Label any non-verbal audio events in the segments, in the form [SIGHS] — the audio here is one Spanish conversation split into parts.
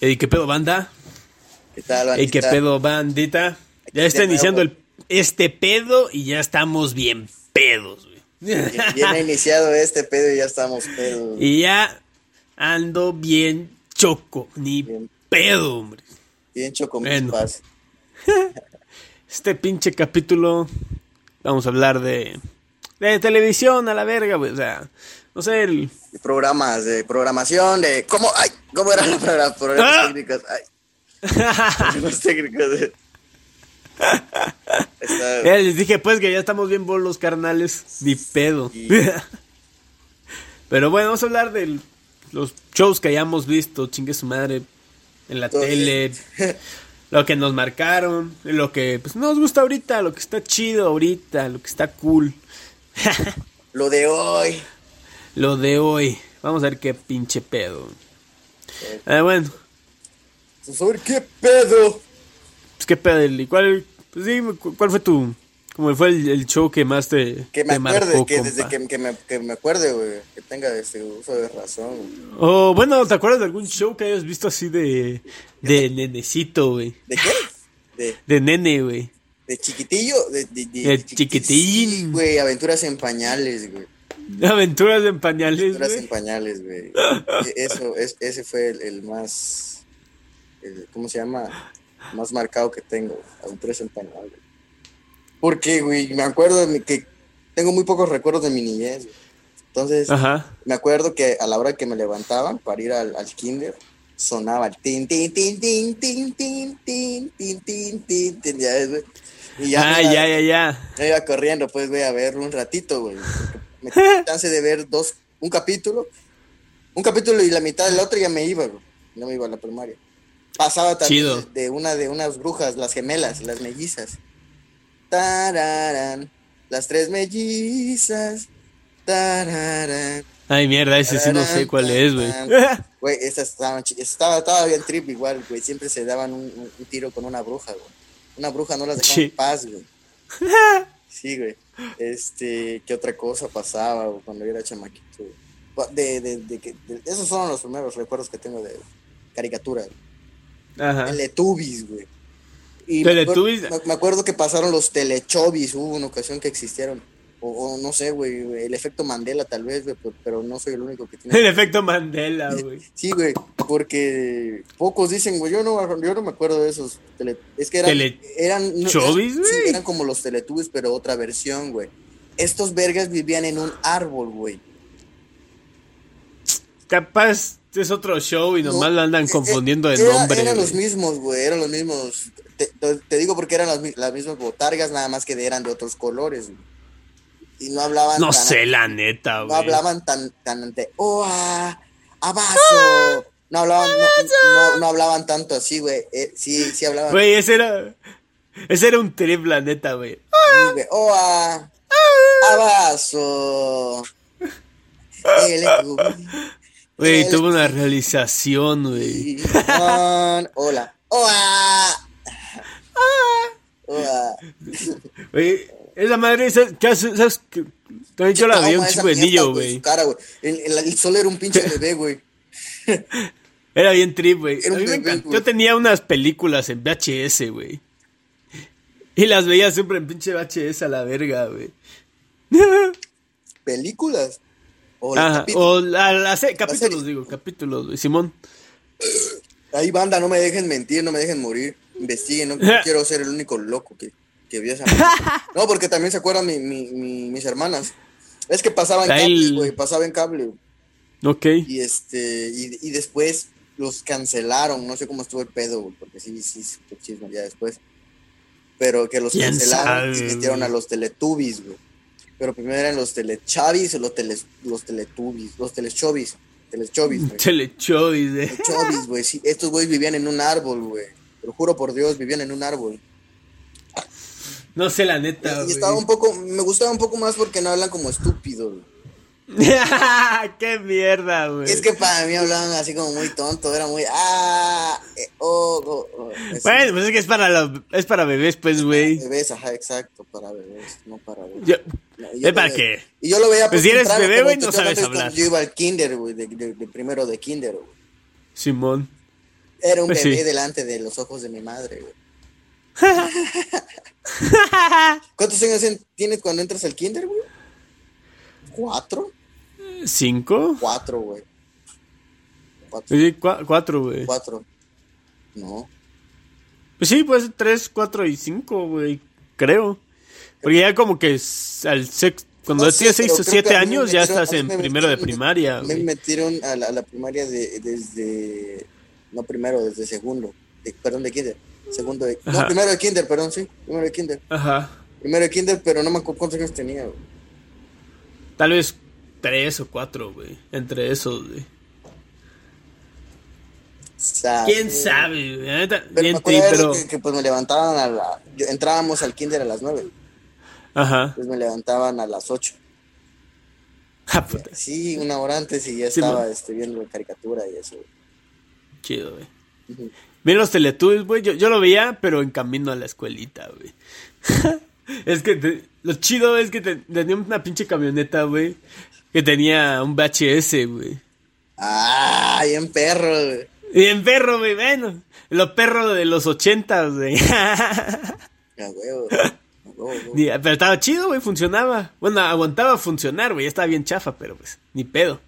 ¿Y qué pedo, banda? ¿Qué tal, ¿Y bandita? qué pedo, bandita? Ya está iniciando el, este pedo y ya estamos bien pedos, güey. Bien, bien ha [LAUGHS] iniciado este pedo y ya estamos pedo. Y ya ando bien choco, ni Bien. pedo, hombre. Bien choco mis Bueno. paz. [LAUGHS] Este pinche capítulo vamos a hablar de de televisión a la verga, güey. O sea, no sé, el, De programas, de programación, de... ¿Cómo? Ay, ¿cómo eran los programas? Ah. técnicos. Ay, problemas [LAUGHS] técnicos. de- les dije pues que ya estamos bien bolos, carnales. Ni pedo. Sí. [LAUGHS] Pero bueno, vamos a hablar de los shows que hayamos visto, chingue su madre, en la Todo tele. [LAUGHS] Lo que nos marcaron, lo que pues, nos gusta ahorita, lo que está chido ahorita, lo que está cool. Lo de hoy. Lo de hoy. Vamos a ver qué pinche pedo. Ah, bueno, a ver qué pedo. pues qué pedo. ¿Y cuál, pues, cu- cuál fue tu, cómo fue el, el show que más te, Que me te acuerde, marcó, que compa? desde que, que me, que me acuerde, güey. Que tenga este uso de razón. güey. O bueno, ¿te acuerdas de algún show que hayas visto así de, de nenecito, güey? ¿De qué? De, De nene, güey. de chiquitillo. De, de, de- chiquitín. Sí, güey, aventuras en pañales, güey. Aventuras en pañales, Aventuras en pañales, güey. E- Eso, es, ese fue el, el más. el- ¿Cómo se llama? Más marcado que tengo. Aventuras en pañales. Porque, güey, me acuerdo de que tengo muy pocos recuerdos de mi niñez. güey. Entonces, Ajá. me acuerdo que a la hora que me levantaban para ir al, al kinder, sonaba el tin, tin, tin, tin, tin, tin, tin, tin, tin, tin, tin, ya ves, güey. Y ya, ah, iba- ya, ya, ya. me iba corriendo, pues, güey, a verlo un ratito, güey. Me dio chance de ver dos, un capítulo, un capítulo y la mitad del otro ya me iba, güey. No me iba a la primaria. Pasaba también Chido. de, una de unas brujas, las gemelas, las mellizas. Tararán, las tres mellizas. Tararán. Ay, mierda, ese sí no sé cuál es, güey. Güey, estas estaban estaba, estaba bien trip igual, güey. Siempre se daban un, un- un tiro con una bruja, güey. Una bruja no las dejaba Sí. en paz, güey. [LAUGHS] Sí, güey. Este, ¿qué otra cosa pasaba cuando yo era chamaquito? güey? Cu- De, de, de que, de- esos fueron los primeros recuerdos que tengo de caricatura. Ajá. Teletubbies, güey. Y me acuer- Teletubbies. Me, me acuerdo que pasaron los Telechovis, hubo una ocasión que existieron. O, o no sé, güey, el efecto Mandela tal vez, güey, pero, pero no soy el único que tiene. [LAUGHS] El efecto Mandela, güey. Sí, güey, porque pocos dicen, güey, yo no, yo no me acuerdo de esos. tele- es que eran. Tele- eran, no, eran- sí, eran como los Teletubbies, pero otra versión, güey. Estos vergas vivían en un árbol, güey. Capaz es otro show y nomás No, lo andan eh, confundiendo de era- nombre. Eran güey. los mismos, güey, eran los mismos. Te, te- digo porque eran las, las mismas botargas, nada más que eran de otros colores, güey. Y no hablaban No tan- sé, la neta, No güey. hablaban tan, tan de, oh, ah, abajo. No hablaban, no, no- no hablaban tanto así, güey. Eh, sí, sí hablaban. Güey, ese era. Ese era un trip, la neta, güey. Sí, güey. Oh, ah, abajo. Güey, tuvo una realización, güey. Hola. Oh, ah. Oh, ah. Güey, esa madre, ¿sabes qué hace? ¿Sabes? También yo la vi un chico de niño, su güey. El, el- el sol era un pinche bebé, [LAUGHS] güey. Era bien trip, güey. A mí me encantó. Yo tenía unas películas en VHS, güey. Y las veía siempre en pinche VHS a la verga, güey. Películas. O Ajá, o la, capítulos, digo, capítulos, güey. Simón. Ahí, banda, no me dejen mentir, no me dejen morir. Investiguen, no [LAUGHS] quiero ser el único loco que, que vio esa. [LAUGHS] No, porque también se acuerdan mi, mi, mi- mis hermanas. Es que pasaba en cable, güey, pasaba en cable. Ok. Y este, y, y después los cancelaron. No sé cómo estuvo el pedo, güey, porque sí, sí, supe chisme ya después. Pero que los ¿Quién cancelaron y sabe, metieron güey? a los Teletubbies, güey. Pero primero eran los Telechavis o los, teles, los Teletubbies, los Telechovis. Telechovis, güey. Telechovis, eh. Telechovis, güey. Sí, estos güeyes vivían en un árbol, güey. Te lo juro por Dios, vivían en un árbol. No sé la neta, Y estaba un poco, me gustaba un poco más porque no hablan como estúpidos. [LAUGHS] Qué mierda, güey. Es que para mí hablaban así como muy tonto, era muy, ah, eh, oh, oh, oh. Bueno, pues es que es para los, es para bebés, pues, güey. Bebés, ajá, exacto, para bebés, no para bebés. Yo- No, y yo ¿Es para qué? Y yo lo veía Pues si eres bebé, güey, no sabes hablar. Yo iba al kinder, güey, de, de- de primero de kinder, güey. Simón. Era un Pues bebé sí. delante de los ojos de mi madre, güey. [LAUGHS] ¿Cuántos años en- tienes cuando entras al kinder, güey? ¿Cuatro? ¿Cinco? Cuatro, güey. Cuatro. Sí, cua- cuatro, güey. Cuatro. No. Pues sí, pues tres, cuatro y cinco, güey. Creo. Porque ya como que al sex... Cuando No tienes seis o siete me años ya metieron- estás en me primero de primaria, Me güey. metieron a la, a la primaria de, desde. No primero, desde segundo. De- perdón, de kinder. Segundo de. No, Ajá. primero de kinder, perdón, sí. Primero de kinder. Ajos. Primero de kinder, pero no me acuerdo cuántos años tenía, güey. Tal vez tres o cuatro, güey. Entre esos, güey. Sabe. ¿Quién sabe, güey? La neta, Pero bien me pero... que, que, pues me levantaban a la. yo- entrábamos al kinder a las nueve. Ajá. Pues me levantaban a las ocho. [LAUGHS] Ah, puta. Sí, una hora antes y ya Sí, estaba man. este, viendo la caricatura y eso. güey. Chido, güey. Ujú. Miren los Teletubbies, güey. Yo, yo lo veía, pero en camino a la escuelita, güey. [LAUGHS] es que te- lo chido es que te- tenía una pinche camioneta, güey. Que tenía un VHS, güey. Ah, bien perro, güey. Y en perro, güey, bueno. Los perros de los ochentas, güey. A huevo. [LAUGHS] Pero estaba chido, güey, funcionaba. Bueno, aguantaba funcionar, güey. Ya estaba bien chafa, pero pues, ni pedo.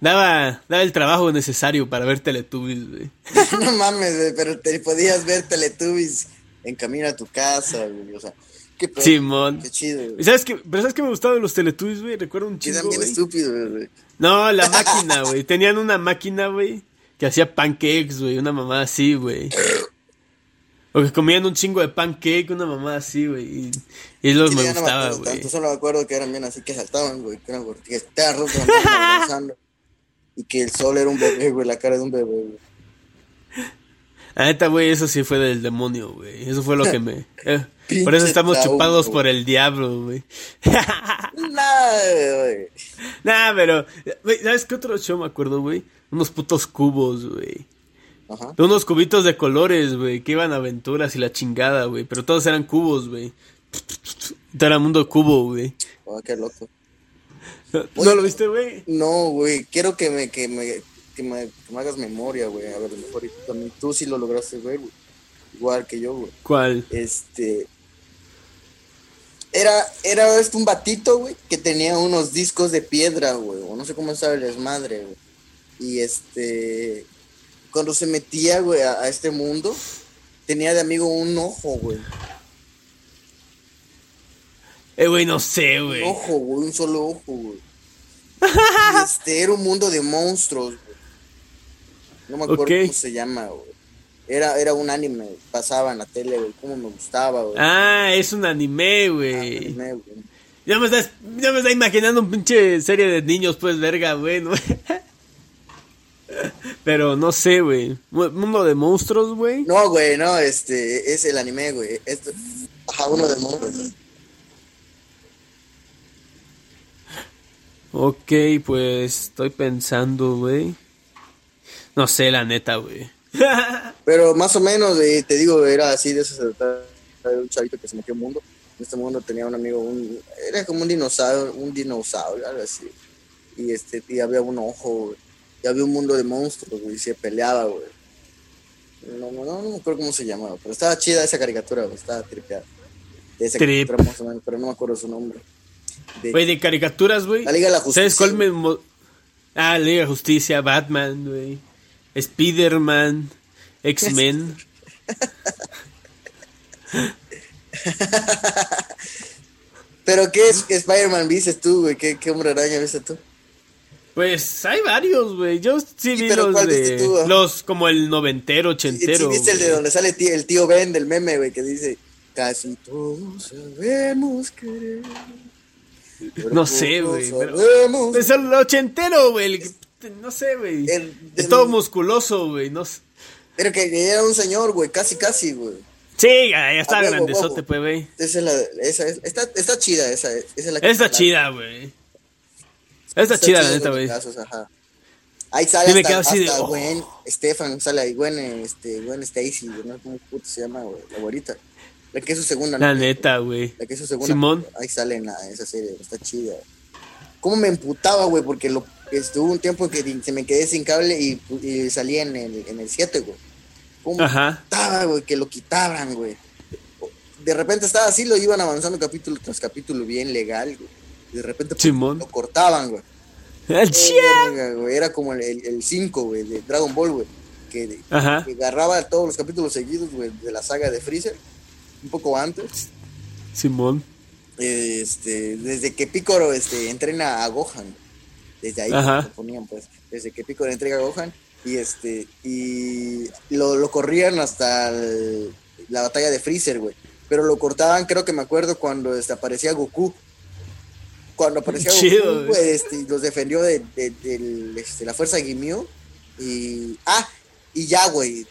Daba, daba el trabajo necesario para ver Teletubbies, güey. [LAUGHS] no mames, güey, pero te podías ver Teletubbies en camino a tu casa, güey. O sea, qué pedo. Simón. Qué chido, ¿Y güey. ¿Sabes qué? ¿Pero sabes qué me gustaba de los Teletubbies, güey? Recuerdo un chingo, eran bien estúpidos, güey. No, la máquina, güey. Tenían una máquina, güey, que hacía pancakes, güey. Una mamá así, güey. O que comían un chingo de pancake, una mamá así, güey. Y, y los Sí, me no gustaba, güey. tanto, solo me acuerdo que eran bien así que saltaban, güey. Que eran gord- que [LAUGHS] estaban rotos, andaban avanzando. Y que el sol era un bebé, güey, la cara de un bebé, güey. La neta, güey, eso sí fue del demonio, güey. Eso fue lo que me... eh, por eso estamos trauma, chupados por el diablo, güey. [LAUGHS] Nada, güey. nah, pero... ¿Sabes qué otro show me acuerdo, güey? Unos putos cubos, güey. Ajá. Unos cubitos de colores, güey, que iban a aventuras y la chingada, güey. Pero todos eran cubos, güey. Todo era mundo cubo, güey. Oh, qué loco. ¿No, Oye, ¿no lo viste, güey? No, güey, quiero que me, que me, que me, que me hagas memoria, güey. A ver, mejor también tú sí lo lograste ver, güey. Igual que yo, güey. ¿Cuál? Este. Era, era este un batito, güey, que tenía unos discos de piedra, güey. O no sé cómo sabe el desmadre, güey. Y este. Cuando se metía, güey, a, a este mundo, tenía de amigo un ojo, güey. Eh, güey, no sé, güey. Un ojo, güey, un solo ojo, güey. [LAUGHS] Este, era un mundo de monstruos, güey. No me acuerdo cómo se llama, güey. Era, era un anime, pasaba en la tele, güey. Cómo me gustaba, güey. Ah, es un anime, güey. Anime, güey. Ya me estás, ya me está imaginando un pinche serie de niños, pues, verga, güey. ¿no? [LAUGHS] Pero no sé, güey. Mu- Mundo de monstruos, güey. No, güey, no, este, es el anime, güey. Esto, ajá, uno de monstruos. Ok, pues estoy pensando, güey. No sé, la neta, güey. [LAUGHS] Pero más o menos, eh, te digo, era así de eso se trataba, era un chavito que se metió en mundo. En este mundo tenía un amigo, un, era como un dinosaurio, un dinosaurio, algo así. Y este, y había un ojo, güey. Y había un mundo de monstruos, güey, y se peleaba, güey. No, no, no, no me acuerdo cómo se llamaba, pero estaba chida esa caricatura, güey, estaba tripeada. De esa Trip. caricatura más o menos, pero no me acuerdo su nombre. De- Güey, de caricaturas, güey. La Liga de la ¿Sabes Justicia. cuál me... Ah, Liga de la Justicia, Batman, güey. Spider-Man, X-Men. [LAUGHS] Pero ¿qué es Spider-Man viste tú, güey? ¿Qué, ¿Qué hombre araña viste tú? Pues hay varios, güey. Yo sí vi pero los ¿cuál viste de... tú, ah? Los como el noventero, ¿Y sí ochentero. viste el de donde sale tío- el tío Ben del meme, güey, que dice, casi todos sabemos querer. No sé, güey, pero- Es el ochentero, güey. No sé, güey. Es el- todo musculoso, güey. No sé. Pero que era un señor, güey, casi, casi, güey. Sí, ya está A huevo, grandezote, pues, güey. Esa es la, esa es, está, está chida, esa, esa es la que- Está chida, güey. Está chida, la neta, güey. Ahí sale Sí, hasta, así de, hasta oh. Gwen, Stefan, sale ahí, Gwen, este, Gwen Stacy, no sé cómo puto se llama, güey, la güerita. La que es su segunda La novia, neta, güey. La que es su segunda. Simón. Ahí sale en la- esa serie, está chida. ¿Cómo me emputaba, güey? Porque lo, estuvo un tiempo que se me quedé sin cable y, y salí en el, en el 7, güey. cómo Ajá. estaba, güey, que lo quitaban, güey. De repente estaba así, lo iban avanzando capítulo tras capítulo bien legal, güey. De repente Simón. lo cortaban, güey. Güey, Era como el 5, güey, de Dragon Ball, güey. Que agarraba todos los capítulos seguidos, güey, de la saga de Freezer. Un poco antes. Simón. Este, desde que Piccolo este, entrena a Gohan. Desde ahí Ajá. lo ponían, pues. Desde que Piccolo entrega a Gohan. Y este, y lo, lo corrían hasta el- la batalla de Freezer, güey. Pero lo cortaban, creo que me acuerdo, cuando este, aparecía Goku. Cuando aparecía Chido, Goku, güey. güey, este, y los defendió de, de- del, este, la fuerza Gimio. Y. Ah, y ya, güey.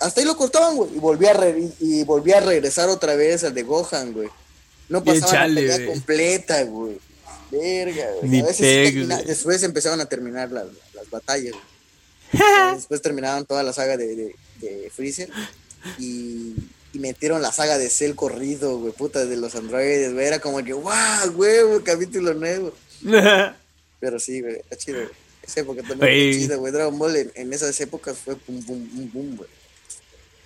Hasta ahí lo cortaban, güey. Y volvía a, re- y volvía a regresar otra vez al de Gohan, güey. No chale, la pelea güey. completa, güey. Verga, güey. Ni A veces sí güey. después empezaban a terminar las, las batallas. güey. [LAUGHS] después terminaban toda la saga de, de, de Freezer. Y, y metieron la saga de Cell corrido, güey. Puta, de los androides, güey. Era como que, wow, güey, capítulo nuevo. [LAUGHS] Pero sí, güey, está chido, güey. Esa época también fue chida, güey. Dragon Ball en, en esas épocas fue pum, pum, pum, pum, güey.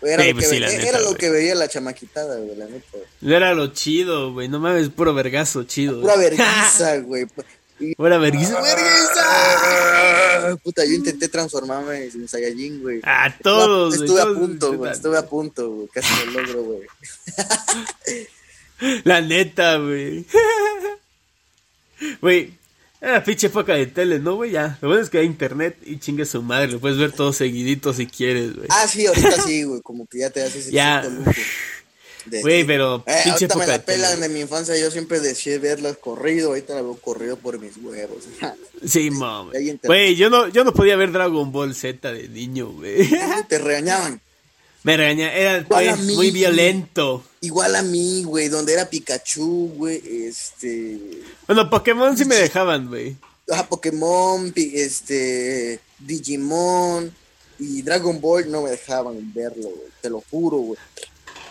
Era, Sí, lo, pues que, sí, ve- la era lo que veía la chamaquitada, güey, la neta. güey. Era lo chido, güey. No mames, puro vergazo chido. Pura vergüenza, [LAUGHS] güey. Pura vergüenza. ¡Vergüenza! Puta, yo intenté transformarme en Saiyajin, güey. A todos, güey, Estuve a todos punto, güey. Estuve a punto, güey. Casi lo logro, güey. [LAUGHS] La neta, güey. [LAUGHS] Güey, era pinche época de tele, ¿no, güey? Ya. Lo bueno es que hay internet y chingue su madre. Lo puedes ver todo seguidito si quieres, güey. Ah, sí, ahorita sí, güey. Como que ya te haces ese Ya. Güey, pero Eh, pinche ahorita me la de tele. pelan de mi infancia. Yo siempre decía verlas corrido. Ahorita la veo corrido por mis huevos. [LAUGHS] Sí, mami. Güey, yo no, yo no podía ver Dragon Ball Z de niño, güey. te regañaban. Me regaña, era Igual a pues, mí, muy violento. Igual a mí, güey. Donde era Pikachu, güey. Este. Bueno, Pokémon sí me dejaban, güey. Ah, Pokémon, este, Digimon y Dragon Ball no me dejaban verlo, güey, te lo juro, güey.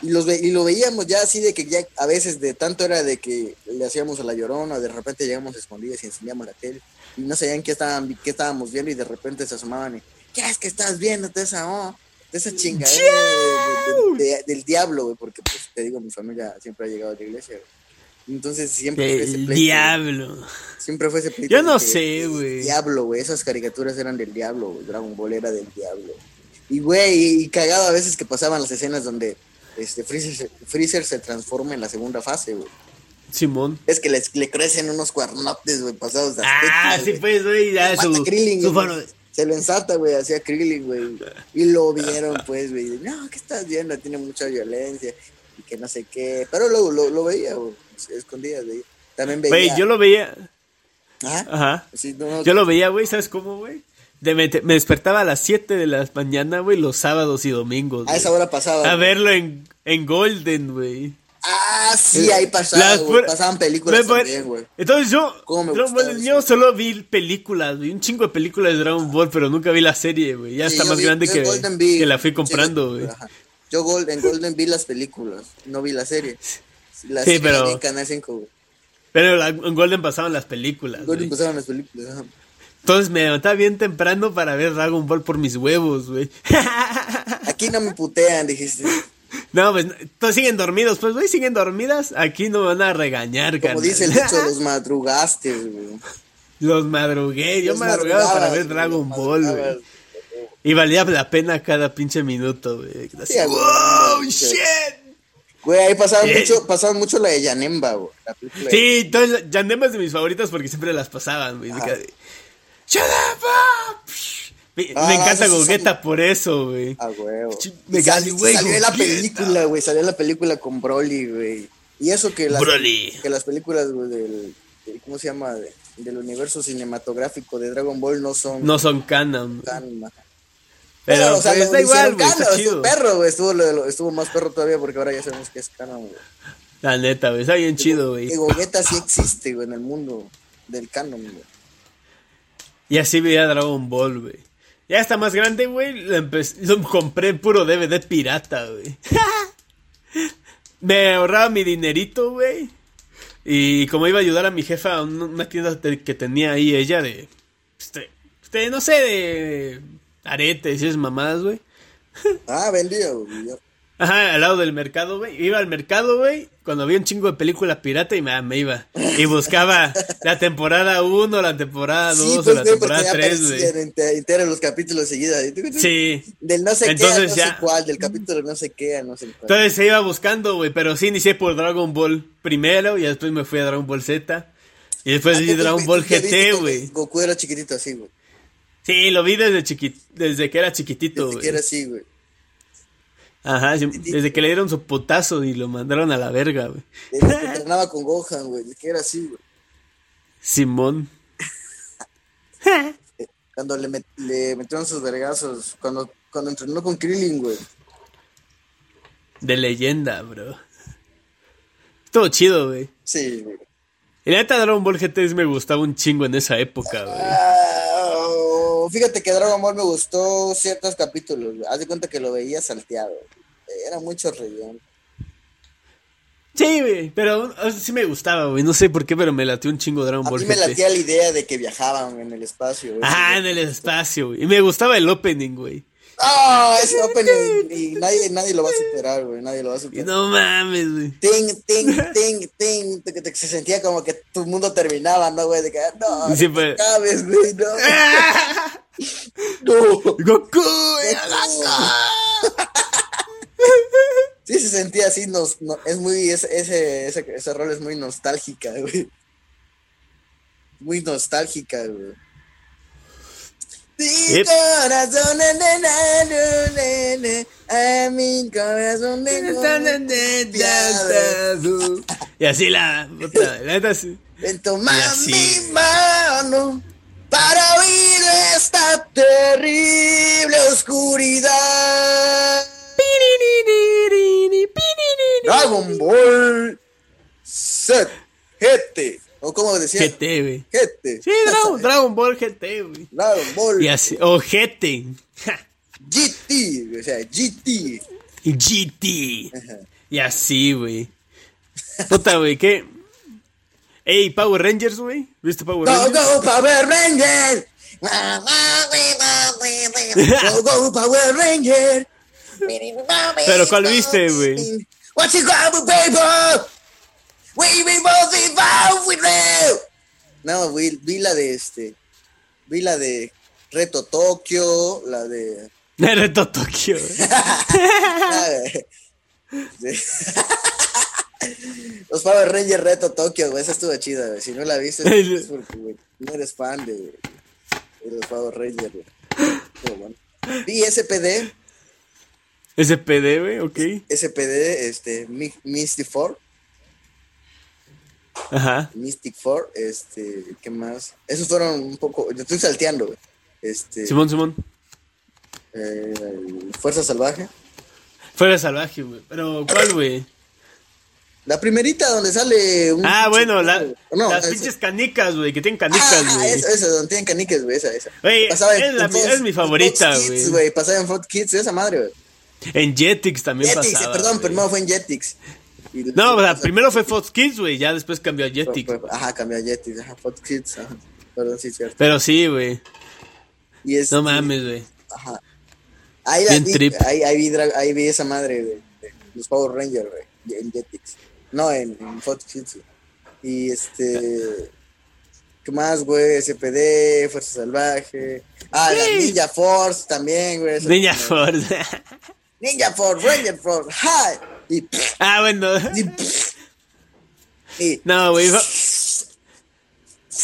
Y, los ve- y lo veíamos ya así de que ya a veces de tanto era de que le hacíamos a la llorona, de repente llegamos escondidas y enseñamos la tele y no sabían qué, estaban, qué estábamos viendo y de repente se asomaban y, ¿qué es que estás viendo esa, oh, de esa chingadera de- de- de- del diablo, güey? Porque pues te digo, mi familia siempre ha llegado a la iglesia, güey. Entonces siempre fue ese pleito, diablo. Siempre fue ese pleito Yo no sé, güey. Diablo, güey. Esas caricaturas eran del diablo, güey. Dragon Ball era del diablo. Y, güey, y cagado a veces que pasaban las escenas donde este Freezer, se- Freezer se transforma en la segunda fase, güey. Simón. Es que les, le crecen unos cuernotes, güey, pasados de Ah, sí, pues, güey, ya su, su güey. faro- Se lo ensata, güey, hacía Krillin, güey. Y lo vieron, pues, güey. No, ¿qué estás viendo? Tiene mucha violencia. Y que no sé qué. Pero luego lo, lo veía, güey. De ahí. También veía. Güey, yo lo veía. Ajá. Ajá. Sí, no, no, Yo lo veía, güey, ¿sabes cómo, güey? De- me, me despertaba a las 7 de la mañana, güey, los sábados y domingos. A güey. esa hora pasaba. A güey. verlo en, en Golden, güey. Ah, sí, ahí pasaba, güey. pura- Pasaban películas también, güey. Entonces yo, ¿Cómo me Dragon Ball, yo solo vi películas, güey, un chingo de películas de Dragon Ball, pero nunca vi la serie, güey. Ya Sí, está más vi- grande que, vi- que la fui comprando, güey. Yo en Golden vi las películas, no vi la serie. La Sí, serie pero- en Canal 5, güey. Pero la- en Golden pasaban las películas, En Golden güey. pasaban las películas, ajá. Entonces me levantaba bien temprano para ver Dragon Ball por mis huevos, güey. Aquí no me putean, dijiste. No, pues, todos siguen dormidos, pues, güey, siguen dormidas. Aquí no me van a regañar, Como carnal. dice el dicho, [LAUGHS] los madrugaste, güey. Los madrugué, yo Los madrugaba para ver Dragon Ball, güey. Y valía la pena cada pinche minuto, güey. Sí, ¡Wow, shit! Güey, ahí pasaban Eh. mucho, pasaban mucho la de Yanemba, güey. Sí, entonces Yandema es de mis favoritas porque siempre las pasaban, güey. De ¡Shut up! Ah! Me, Ah, me encanta sí. por eso, güey. Ah, güey. Ch- me Y sal- cae, güey, Salió en la película, güey. Salió en la película con Broly, güey. Y eso que las, Broly. que las películas, güey, del, del- ¿Cómo se llama? De- del universo cinematográfico de Dragon Ball no son No son canon. tan. Pero, o sea, pues, lo da igual, güey, está canon, chido. Estuvo perro, güey. Estuvo, lo de lo- estuvo más perro todavía porque ahora ya sabemos que es canon, güey. La neta, güey, está bien chido, güey. Que Gogeta sí existe, güey, en el mundo del canon, güey. Y así veía Dragon Ball, güey. Ya está más grande, güey. Lo, compré puro DVD pirata, güey. [LAUGHS] Me ahorraba mi dinerito, güey. Y como iba a ayudar a mi jefa a un- una tienda que tenía ahí ella de... Este, este, no sé, de aretes y esas mamadas, güey. Ah, vendía, güey. Ajá, al lado del mercado, güey. Iba al mercado, güey, cuando había un chingo de película pirata y me, me iba. Y buscaba la temporada 1, la temporada 2 Sí, o pues, la güey, temporada ya 3, güey. enteros los capítulos seguidos. Sí. Del no sé Entonces qué, a no ya- sé cuál, del capítulo no sé qué, no sé cuál. Entonces se iba buscando, güey, pero sí inicié por Dragon Ball primero y después me fui a Dragon Ball Z. Y después vi Dragon Ball GT, güey. Goku era chiquitito así, güey. Sí, lo vi desde chiquit desde que era chiquitito, Desde güey. que era así, güey. Ajá, desde que le dieron su putazo y lo mandaron a la verga, güey. Desde que entrenaba con Gohan, güey. Desde que era así, güey. Simón. [LAUGHS] Cuando le, met- le metieron sus vergazos. Cuando, cuando entrenó con Krillin, güey. De leyenda, bro. Estuvo chido, güey. Sí, güey. Y la neta Dragon Ball GT me gustaba un chingo en esa época, güey. Ah, fíjate que Dragon Ball me gustó ciertos capítulos. Haz de cuenta que lo veía salteado. Era mucho relleno. Sí, güey, pero sí me gustaba, güey. No sé por qué, pero me latió un chingo Dragon A Ball mí me latía la idea de que viajaban en el espacio. güey. Ajá, en el espacio, güey. Y me gustaba el opening, güey. Ah, ese opening y nadie, nadie lo va a superar, güey. Nadie lo va a superar. no mames, güey. Ting, ting, [LAUGHS] ting, ting. Se sentía como que tu mundo terminaba, ¿no, güey? De que, ah, no, Sí, no acabes, güey, no. [LAUGHS] No. Goku, era [LAUGHS] Sí, se sentía así, nos, no- es muy, ese, ese, ese, ese rol es muy nostálgica, güey. Muy nostálgica, güey. Mi corazón, a mi corazón. Y así la, la neta. Ven, toma así. mi mano para huir de esta terrible oscuridad. Dragon Ball Z GT. O como decía, GT, güey. GT. Sí, Dragon, Dragon Ball GT, güey. Dragon Ball Y así, o GT. GT. [LAUGHS] O sea, GT. GT. Ajá. Y así, güey. Puta, güey, ¿qué? Ey, Power Rangers, güey. ¿Viste Power Go, Rangers? go, Power Ranger. Go, go, Power Ranger. Pero, ¿cuál viste, güey? What you got, baby? We will both be bound with. No, vi, vi la de este. Vi la de Reto Tokio, la de. [LAUGHS] Naruto Tokio. [LAUGHS] [LAUGHS] Los Power Rangers Reto Tokio, güey. Esa estuvo chida, güey. Si no la viste, es porque, güey, no eres fan de, de los Power Rangers, güey. Bueno. Vi SPD, SPD, güey, ok. SPD, este, Mi- Mystic Four, Ajá. Mystic Four, este, ¿qué más? Esos fueron un poco, yo estoy salteando, güey. Este, Simón, Simón. eh, Fuerza Salvaje. Fuera salvaje, güey. Pero, ¿cuál, güey? La primerita donde sale un Ah, bueno, la- no, las esa- pinches canicas, güey, que tienen canicas, Ah, güey. esa, esa, donde tienen canicas, güey, esa, esa. Güey, Pasaba es la en mi- Fox- es mi favorita, güey. Pasaba en Fox Kids, esa madre, güey. En Jetix también Jetix, pasaba. perdón, güey. primero fue en Jetix. No, o sea, primero fue Fox Kids, güey, ya después cambió a Jetix. Ajá, cambió a Jetix, ajá, Fox Kids, ajá. Perdón, sí, cierto. Pero sí, güey. Este, No mames, güey. Ajá. Ahí, la vi, ahí, ahí vi, ahí vi esa madre de, de los Power Rangers, güey, en Jetix. No, en, en. Y este. ¿Qué más, güey? SPD, Fuerza Salvaje. Ah, la. Ninja Force también, güey. Niña Force. Ninja Force, Ranger Force, ¡hi! Y. ah, bueno. y, y No, güey.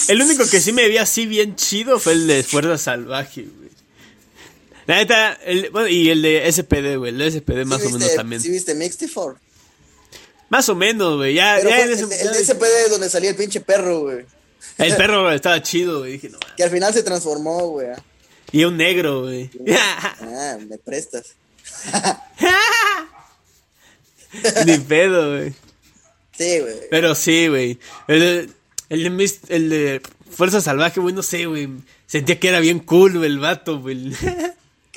El único que sí me vi así bien chido fue el de Fuerza Salvaje, güey. La neta, el, bueno, y el de SPD, güey. El de SPD más ¿sí o menos también. ¿Sí viste Mixty Four? Más o menos, güey. Ya, ya fue en el, ese- el de SPD es donde salía el pinche perro, güey. El [LAUGHS] perro estaba chido, güey. Dije, no. mames. Que al final se transformó, güey. ah. Y un negro, güey. [LAUGHS] Ah, me prestas. [LAUGHS] Ni pedo, güey. Sí, güey. Pero sí, güey. El, de- el, de el de Fuerza Salvaje, güey, no sé, güey. Sentía que era bien cool, güey, el vato, güey.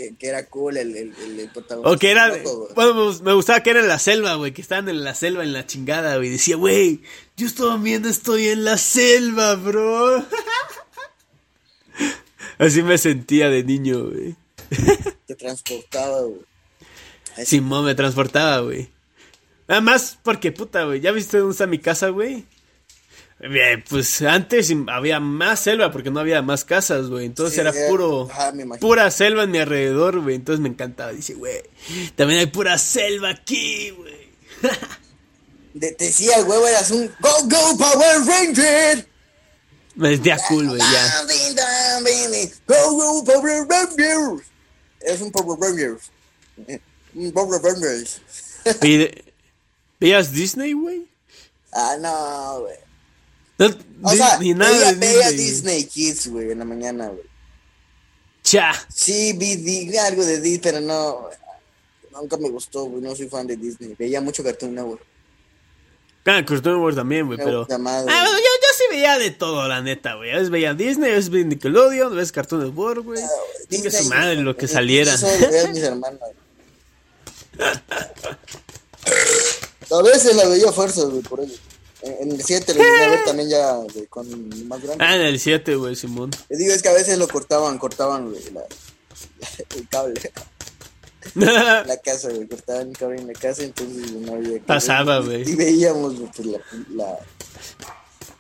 Que, que era cool el, el, el, el protagonista. O que era. loco. Bueno, me- me gustaba que era en la selva, güey. Que estaban en la selva, en la chingada, güey. Decía, güey, yo estaba viendo, estoy en la selva, bro. [LAUGHS] Así me sentía de niño, güey. [LAUGHS] Te transportaba, güey. Simón me transportaba, güey. Nada más porque, puta, güey. ¿Ya viste dónde está mi casa, güey? Eh, Pues antes había más selva porque no había más casas, güey. Entonces Sí, era eh, puro, ajá, pura selva en mi alrededor, güey. Entonces me encantaba. Dice, güey, también hay pura selva aquí, güey. De- decía, huevo, eras un Go Go Power Ranger. Me sentía cool, güey, ya. Go Go Power Rangers. Es un Power Rangers. Un Power Rangers. [LAUGHS] ¿Veías Disney, güey? Ah, no, güey. No, O sea, ni nada veía, de veía Disney. Disney Kids, güey, en la mañana, güey. Cha. Sí, vi, vi algo de Disney, pero no. Nunca me gustó, güey. No soy fan de Disney. Veía mucho Cartoon Network. Ah, Cartoon Network también, güey, pero... más. Ah, yo, yo sí veía de todo, la neta, güey. A veces veía Disney, a veces veía Nickelodeon, a veces Cartoon Network, güey. Chingue su Disney, madre, lo que saliera. Eso mis hermanas. [LAUGHS] A veces la veía a fuerzas, güey, por ello. En, en el 7 lo llegué a ver también ya güey, con más grande. Ah, en el 7, güey, Simón. Le digo, es que a veces lo cortaban, cortaban güey, la, [LAUGHS] el cable. [LAUGHS] la casa, güey, cortaban el cable en la casa, entonces no había que Pasaba, güey. Y veíamos güey, pues, la, la-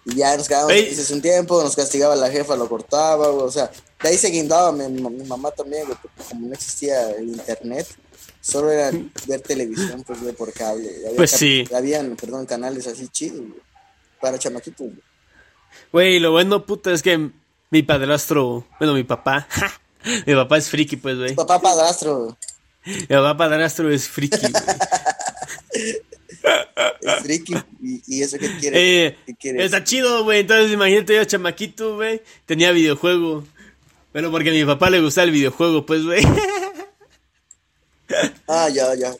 Y ya nos quedábamos felices un tiempo, nos castigaba la jefa, lo cortaba, güey, o sea, de ahí se guindaba mi, mi mamá también, güey, porque como no existía el internet, solo era ver televisión, pues, güey, por cable. Había Pues sí. Habían, perdón, canales así chidos, para chamaquitos, güey. Lo bueno, puta, es que mi padrastro, bueno, mi papá, [LAUGHS] mi papá es friki, pues, güey. Papá padrastro, Mi papá padrastro es friki, güey. [LAUGHS] es friki, y, y eso que quiere, Eh, ¿qué quiere? está chido, güey. Entonces, imagínate, yo chamaquito, güey. Tenía videojuego. Bueno, porque a mi papá le gustaba el videojuego, pues, güey. [LAUGHS] Ah, ya, ya.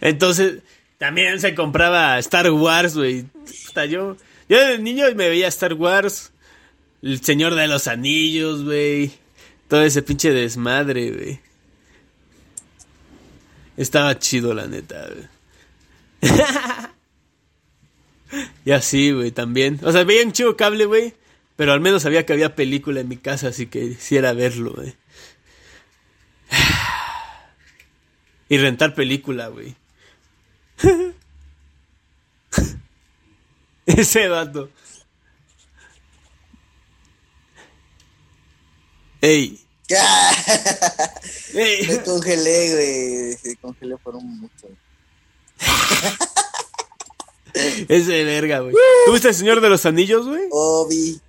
Entonces, también se compraba Star Wars, güey. Yo, yo de niño me veía Star Wars, El Señor de los Anillos, güey. Todo ese pinche desmadre, güey. Estaba chido, la neta, güey. [LAUGHS] y así, güey, también. O sea, veía un chido cable, güey. Pero al menos sabía que había película en mi casa, así que quisiera verlo, güey. Y rentar película, güey. [LAUGHS] Ese vato. Ey, [LAUGHS] Me ey. congelé, güey. Se congelé por un mucho. [LAUGHS] Ese verga, güey. ¿Tuviste el Señor de los Anillos, güey? Obi.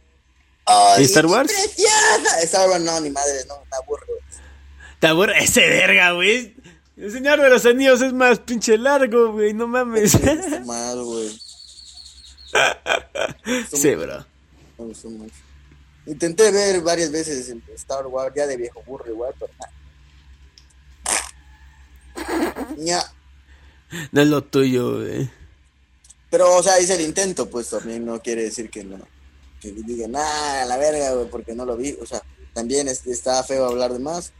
¿Y Star Wars? ¡Preciosa! Star Wars no, ni madre, no, me aburro. Te aburre ese verga, güey. El Señor de los Anillos es más pinche largo, güey. No mames. Más, [LAUGHS] güey. [LAUGHS] Sí, bro. Me gustó mucho. Intenté ver varias veces el Star Wars, ya de viejo burro igual, pero nada. Ya. No es lo tuyo, güey. Pero, o sea, hice el intento, pues también no quiere decir que no. Que diga, nah, la verga, güey, porque no lo vi. O sea, también es- está feo hablar de más.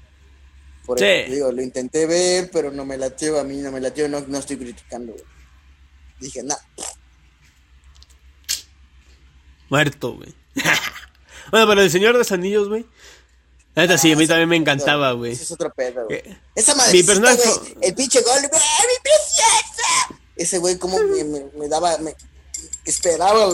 Por Sí. eso digo, lo intenté ver, pero no me latió, a mí no me latió, no, no estoy criticando, güey. Dije, nah, Muerto, güey. [LAUGHS] bueno, pero el Señor de los Anillos, güey. Neta, sí, a mí también me encantaba, güey. Ese es otro pedo, güey. Eh, Esa mi madre, personaje- güey, el pinche gol, ¡ay, mi preciosa! Ese güey como me, me- me daba, me esperaba,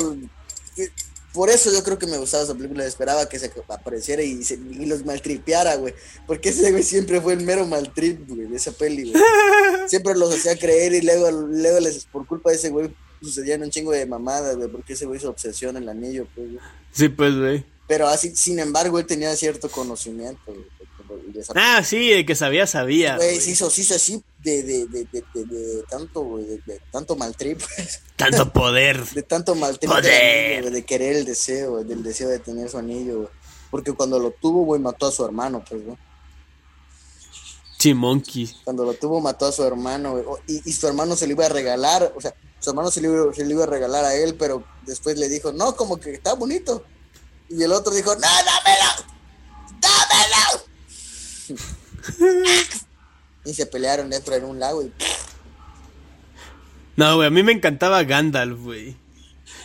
por eso yo creo que me gustaba esa película, esperaba que se apareciera y, se, y los maltripeara, güey, porque ese güey siempre fue el mero maltrip, güey, de esa peli, güey. [LAUGHS] Siempre los hacía creer y luego, luego les, por culpa de ese güey, sucedían un chingo de mamadas, güey, porque ese güey se obsesiona el anillo, pues, güey. Sí, pues, güey. Pero así, sin embargo, él tenía cierto conocimiento, güey, de- de esa Ah, sí, el que sabía, sabía. Güey, se hizo, se hizo así de, de, de, de, de, de tanto, güey, de, tanto maltrip, pues, Tanto [LAUGHS] poder. de tanto maltrip anillo, de querer el deseo, güey, del deseo de tener su anillo, güey. Porque cuando lo tuvo, güey, mató a su hermano, pues, güey. Chimonky. Cuando lo tuvo, mató a su hermano, güey. Y, y su hermano se lo iba a regalar, o sea, su hermano se lo, iba, se lo iba a regalar a él, pero después le dijo, no, como que está bonito. Y el otro dijo, no, dámelo, dámelo. [LAUGHS] y se pelearon dentro de un lago y No, güey, a mí me encantaba Gandalf, güey.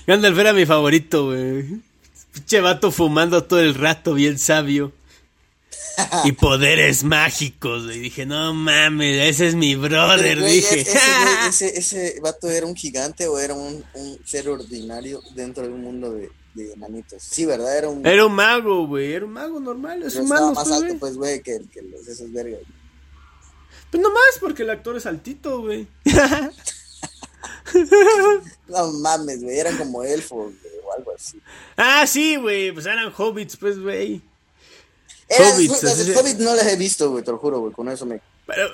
Gandalf era mi favorito, güey. Pinche vato fumando todo el rato, bien sabio. y [LAUGHS] poderes mágicos, güey. Dije, no mames, ese es mi brother, güey, dije. ese, güey, [LAUGHS] ese, ese vato era un gigante o era un, un ser ordinario dentro de un mundo de, de enanitos. Sí, ¿verdad? Era un... Era un mago, güey, era un mago normal, es humano, estaba más pues, alto, pues, güey, que, que los esos vergas. Pues nomás porque el actor es altito, güey. No mames, güey, eran como elfos, güey, o algo así. ah, sí, güey, pues eran hobbits, pues, güey. Hobbits, los hobbits no les he visto, güey, te lo juro, güey, con eso me... Pero,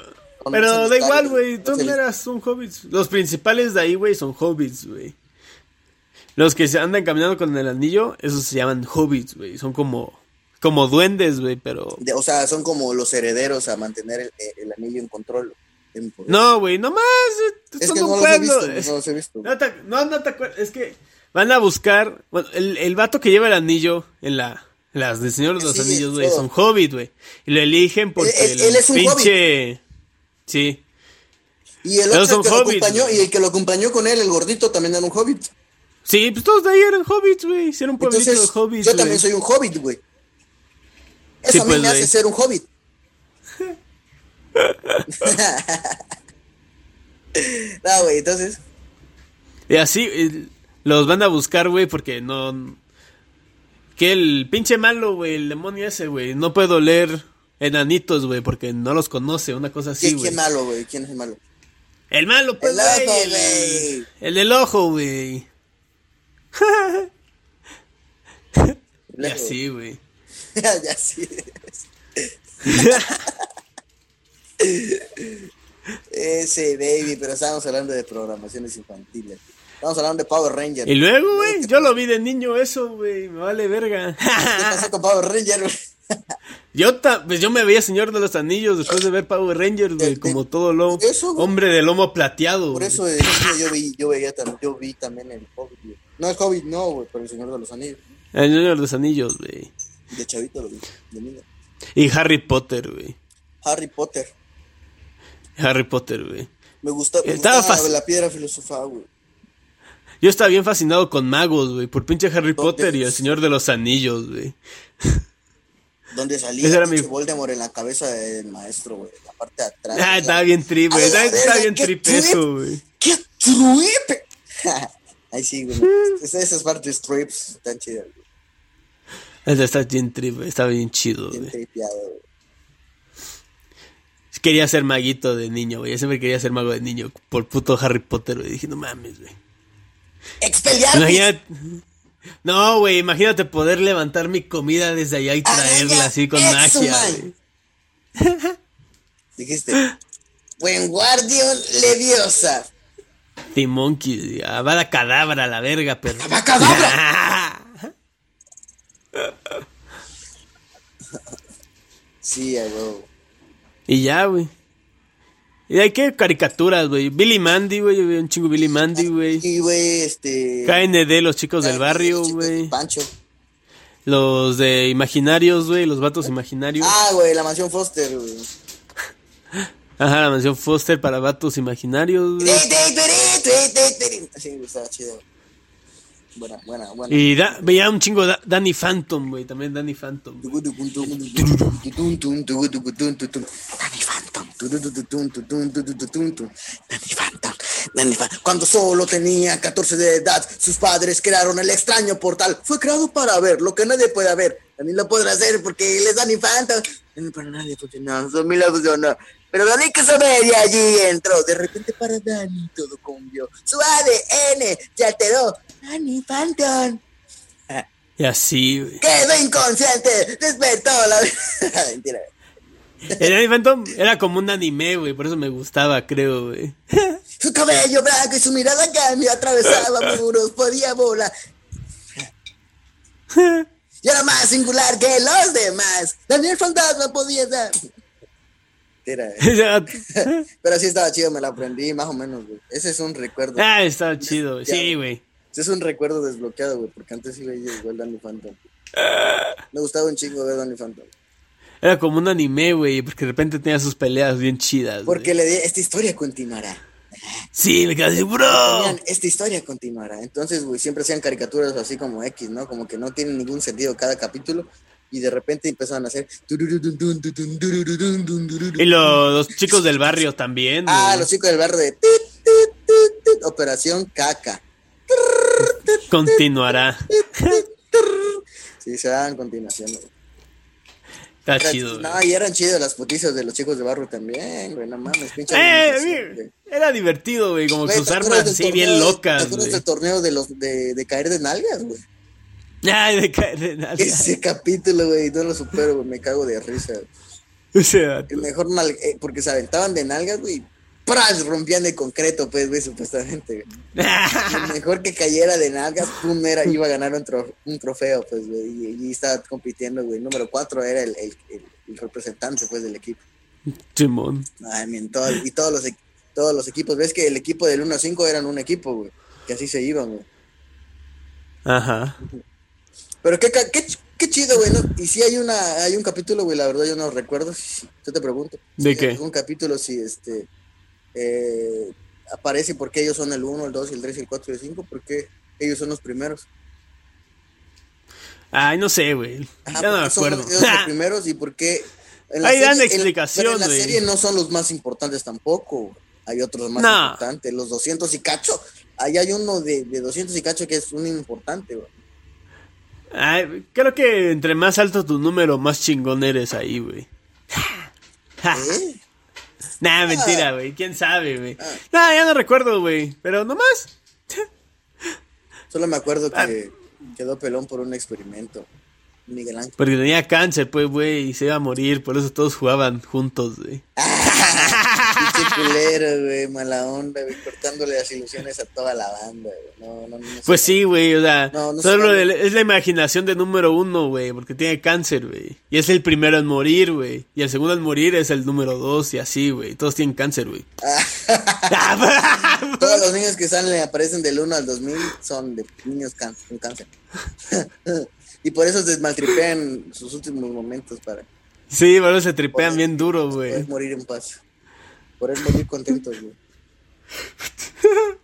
pero da igual, güey, no tú sé. eras son hobbits. Los principales de ahí, güey, son hobbits, güey. Los que se andan caminando con el anillo, esos se llaman hobbits, güey. Son como, como duendes, güey, pero... de- o sea, son como los herederos a mantener el, el anillo en control. en. No, güey, nomás, eh, es son que un no los he pueblo. visto, es- no los he visto. No, te, no, no te acuerdas, es que van a buscar, bueno, el, el vato que lleva el anillo en la, las del Señor de los Sí, Anillos, güey, son hobbit, güey. Y lo eligen porque Él- él- el él es un pinche... Sí. Y el otro que lo acompañó, y el que lo acompañó con él, el gordito, también era un hobbit. Sí, pues todos de ahí eran hobbits, güey. Hicieron un pueblito Entonces, de hobbits, yo también soy un hobbit, güey. Eso Sí, a mí pues, me hace ser un hobbit. [LAUGHS] no, güey, entonces, Y así los van a buscar, güey, porque no... Que el pinche malo, güey, el demonio ese, güey, no puede oler enanitos, güey, porque no los conoce, una cosa así, ¿quién, güey. quién malo, güey? ¿Quién es el malo? El malo, pues, El ojo, güey. El, el del ojo, güey. Y Luego. así, güey. [LAUGHS] ya sí. Ese baby, pero estábamos hablando de programaciones infantiles. Estamos hablando de Power Ranger. Y luego, güey, yo lo vi de niño eso, güey, me vale verga. [LAUGHS] ¿Qué pasó con Power Ranger? güey? [LAUGHS] Yo, pues yo me veía Señor de los Anillos después de ver Power Rangers, güey, como todo lo eso, hombre de lomo plateado. Por güey. eso niño yo vi, yo veía yo vi también el Hobbit. No el Hobbit, no, güey, pero el Señor de los Anillos. El Señor de los Anillos, güey. De chavito lo vi, de niño. Y Harry Potter, güey. Harry Potter. Harry Potter, güey. Me gusta, me Estaba gustaba la piedra filosofal, güey. Yo estaba bien fascinado con magos, güey, por pinche Harry. Potter y el Señor de los Anillos, güey. Donde [LAUGHS] salía Ese era mi- Voldemort en la cabeza del maestro, güey. La parte de atrás. Ah, estaba bien trip, güey. la Estaba, bien trip. eso, güey. ¡Qué trip! [LAUGHS] Ahí sí, güey. [LAUGHS] Esas, partes trips están chidas, güey. Está bien trip. Estaba bien chido, Bien güey. tripeado, güey. Quería ser maguito de niño, güey. Yo siempre quería ser mago de niño por puto Harry Potter, güey. Dije, no mames, güey. No, güey, imagínate poder levantar mi comida desde allá y traerla Araña así con magia. Dijiste. Buen guardián leviosa. T-Monkey, Avada Cadabra, la verga, pero. ¡Abacadabra! [LAUGHS] Sí, a huevo. y ya, güey. Y hay que caricaturas, güey. Billy Mandy, güey. Un chingo Billy Mandy, güey. Y, güey, este. KND, los chicos del barrio, güey. Pancho. Los de imaginarios, güey. Los vatos imaginarios. Ah, güey, la mansión Foster, güey. [LAUGHS] Ajá, la mansión Foster para vatos imaginarios, güey. Estaba chido. Buena, buena, buena. Y da- veía un chingo Da- Danny Phantom, güey. También Danny Phantom. güey. Danny Phantom. Danny Phantom. Danny Phantom. Cuando solo tenía 14 de edad, sus padres crearon el extraño portal. Fue creado para ver lo que nadie puede ver. También lo podrá hacer porque él es Danny Phantom. Para nadie funcionó, son mil funcionó. Pero Danny que sabe y allí entró. De repente para Danny todo cambió. Su ADN se alteró. Danny Phantom. Y así, güey. Quedó inconsciente. Despertó la. [LAUGHS] Mentira. El Danny Phantom era como un anime, güey. Por eso me gustaba, creo, güey. [LAUGHS] Su cabello blanco y su mirada cambio atravesaba [LAUGHS] muros, podía volar. Y era más singular que los demás. Daniel Fantasma podía dar. [LAUGHS] [LAUGHS] Pero sí estaba chido, me la aprendí más o menos, güey. Ese es un recuerdo. ah, estaba chido. Sí, güey. Ese es un recuerdo desbloqueado, güey, porque antes sí veía igual Danny Phantom. Me gustaba un chingo ver Danny Phantom. Era como un anime, güey. Porque de repente tenía sus peleas bien chidas. Porque le di, esta historia continuará. Sí, me quedé así, bro. Tenían, esta historia continuará. Entonces, güey, siempre hacían caricaturas así como X, ¿no? Como que no tienen ningún sentido cada capítulo. Y de repente empezaron a hacer. Y los, los [LAUGHS] chicos del barrio también. Ah, los chicos del barrio de. Operación Caca. Continuará. [LAUGHS] Sí, se dan continuación. Está Era- chido. No, y eran chidas las putizas de los chicos de barrio también, güey, no mames, pinche Eh, era divertido, güey, como Güey, sus ¿te acuerdas armas así torneo bien locas, ¿Te acuerdas del torneo de los de, de caer de nalgas, güey? Ay, de. Ese capítulo, güey, no lo supero, güey, me cago de risa. O sea, mejor nal eh, porque se aventaban de nalgas, güey. ¡Pras! Rompían de concreto, pues, güey, supuestamente, güey. [LAUGHS] Mejor que cayera de nalgas, pum, era, iba a ganar un, tro- un trofeo, pues, güey. Y, y estaba compitiendo, güey. Número cuatro era el, el, el- el representante, pues, del equipo. Simón. Ay, men, todo- y todos los, todos los equipos. ¿Ves que el equipo del 1 a 5 eran un equipo, güey? Que así se iban, güey. Ajá. Pero qué, qué, qué chido, güey, ¿no? Y si hay una hay un capítulo, güey, la verdad yo no recuerdo. Yo te pregunto. ¿De Si qué? Un capítulo, si este. eh, aparece porque ellos son el 1, el 2, el 3, el 4 y el 5, porque ellos son los primeros. Ay, no sé, güey. Ya no me son acuerdo. ellos los [LAUGHS] primeros y porque. en la Ahí dan en- explicación, en la serie no son los más importantes tampoco. Hay otros más No. importantes. Los 200 y cacho. Ahí hay uno de, de 200 y cacho que es un importante, güey. Ay, creo que entre más alto tu número, más chingón eres ahí, güey. ¿Eh? [LAUGHS] Nah, mentira, güey. ¿Quién sabe, güey? Nah, ya no recuerdo, güey. Pero nomás. [LAUGHS] Solo me acuerdo Ah. que quedó pelón por un experimento. Miguel Ángel. Porque tenía cáncer, pues, güey, y se iba a morir. Por eso todos jugaban juntos, güey. [LAUGHS] Pinche culero, güey, mala onda, güey, cortándole las ilusiones a toda la banda, güey. No, no, no. Pues sí, güey, o sea, solo el- es la imaginación de número uno, güey, porque tiene cáncer, güey. Y es el primero en morir, güey. Y el segundo en morir es el número dos y así, güey. Todos tienen cáncer, güey. [LAUGHS] [LAUGHS] Todos los niños que salen aparecen del 1 al 2000 son de niños con cáncer. y por eso se maltripean sus últimos momentos para sí, pero se tripean bien duro, güey. poder morir en paz. Poder morir contentos, güey. [LAUGHS]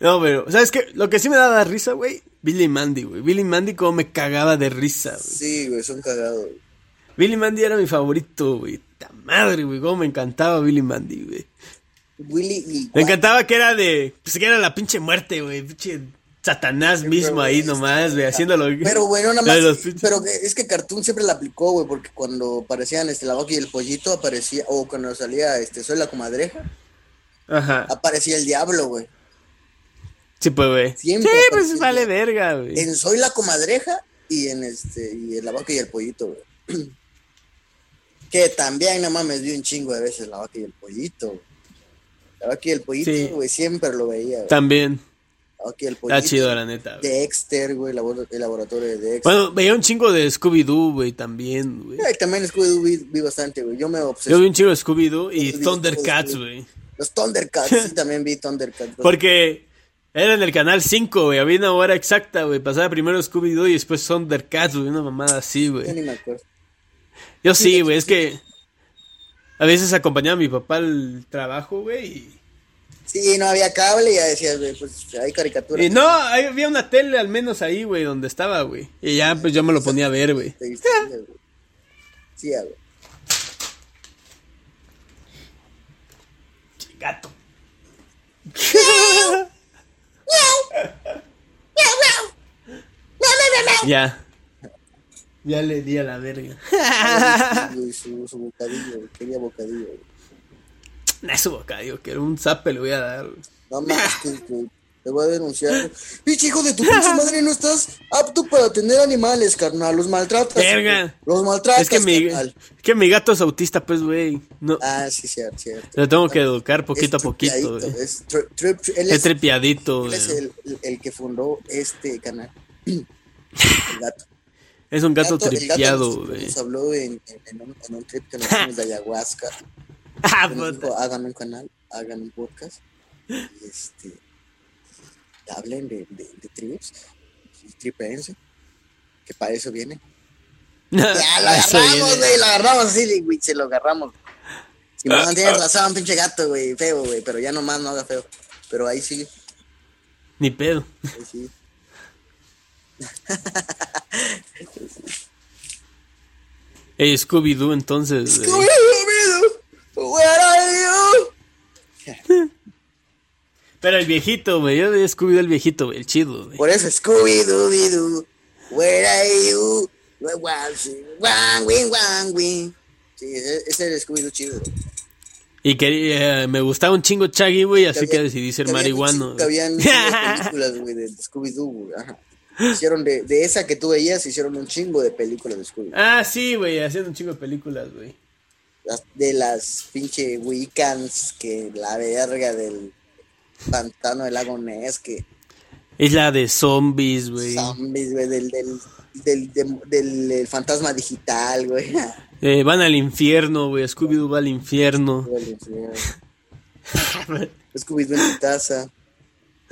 No, pero, ¿sabes qué? Lo que sí me daba risa, güey, Billy Mandy, güey. Billy Mandy como me cagaba de risa, güey. Sí, güey, son cagados. güey. Billy Mandy era mi favorito, güey. Ta madre, güey, cómo me encantaba Billy Mandy, güey. Willy y Me encantaba que era de, pues que era la pinche muerte, güey, pinche Satanás mismo ahí nomás, güey, haciéndolo. Pero bueno, [LAUGHS] nada más. Pero es que Cartoon siempre la aplicó, güey, porque cuando aparecían este, la vaca y el pollito, aparecía, o cuando salía este, Soy la comadreja, Ajá. aparecía el diablo, güey. Sí, pues, güey. Sí, Siempre pues vale verga, güey. En Soy la comadreja y en este, y en la vaca y el pollito, güey. [CLEARS THROAT] que también, no mames, vi un chingo de veces la vaca y el pollito, güey. La vaca y el pollito, Sí. güey, siempre lo veía, güey. También. Y el pollito. Está chido, la neta, güey. Dexter, güey, el laboratorio de Dexter. Bueno, veía un chingo de Scooby-Doo, güey, también, güey. Ay, también Scooby-Doo vi, vi bastante, güey. Yo me Yo obsesioné. vi un chingo de Scooby-Doo y Yo Thundercats, güey. Los Thundercats, sí, también vi Thundercats. Porque era en el canal 5, güey. Había una hora exacta, güey. Pasaba primero Scooby-Doo y después Thundercats, güey. Una mamada así, Yo güey. ni me acuerdo. Yo Sí, sí, güey. Es que a veces acompañaba a mi papá al trabajo, güey. Y... Sí, no había cable y ya decías, güey, pues hay caricaturas. y no, ahí había una tele al menos ahí, güey, donde estaba, güey. Y ya, pues yo me lo ponía a ver, güey. Te distraías, güey. Sí, güey. Gato. [LAUGHS] ya. Ya le di a la verga. Sí, güey, su, su bocadillo, güey, quería bocadillo. güey. [LAUGHS] No es su bocadillo, que era un zape le voy a dar. No más que, que te voy a denunciar. Pinche hijo de tu pinche madre, no estás apto para tener animales, carnal. Los maltratas. Verga. Los maltratas, Es que mi, carnal. es que mi gato es autista, pues, güey. No, Ah, sí, cierto, cierto. lo tengo que educar poquito a poquito, tripiadito, güey. Es, tri- tri- tri- él Es es, trepiadito, él güey. es el, el- el que fundó este canal. [CLEARS THROAT] El gato. Es un gato tripiado, güey. nos habló en, en- en un, en un trip que nos [LAUGHS] fuimos de ayahuasca. Ah, dijo, hagan un canal, hagan un podcast. Y este. Hablen de, de, de trips. Y tripense. Que para eso viene. [LAUGHS] Ya lo agarramos, güey. Lo agarramos así, güey. Se lo agarramos. Si Ah, no tienes razón, pinche gato, güey. Feo, güey. Pero ya nomás no haga feo. Pero ahí sí. Ni pedo. ahí sí. [LAUGHS] Ey, Scooby-Doo, entonces. Scooby-Doo, where are you? Pero el viejito, güey. Yo de Scooby-Doo el viejito, güey. El chido, güey. Por eso, Scooby-Doo, where are you? Wang, wing, wang, wing. Sí, ese ese era el Scooby-Doo chido. Y que eh, me gustaba un chingo Chaggy, güey. Así que, decidí ser marihuano. habían [LAUGHS] películas, güey, de, de Scooby-Doo, güey. Ajá. Hicieron de, de esa que tú veías, hicieron un chingo de películas de Scooby. ah, sí, güey. Haciendo un chingo de películas, güey. Las- de las pinche Wiccans, que la verga del pantano del lago Ness, que Es la de zombies, güey. zombies, güey, del, del, del, del, del- el fantasma digital, güey. [LAUGHS] Eh, van al infierno, güey. Scooby-Doo va al infierno. [LAUGHS] Scooby-Doo en tu taza,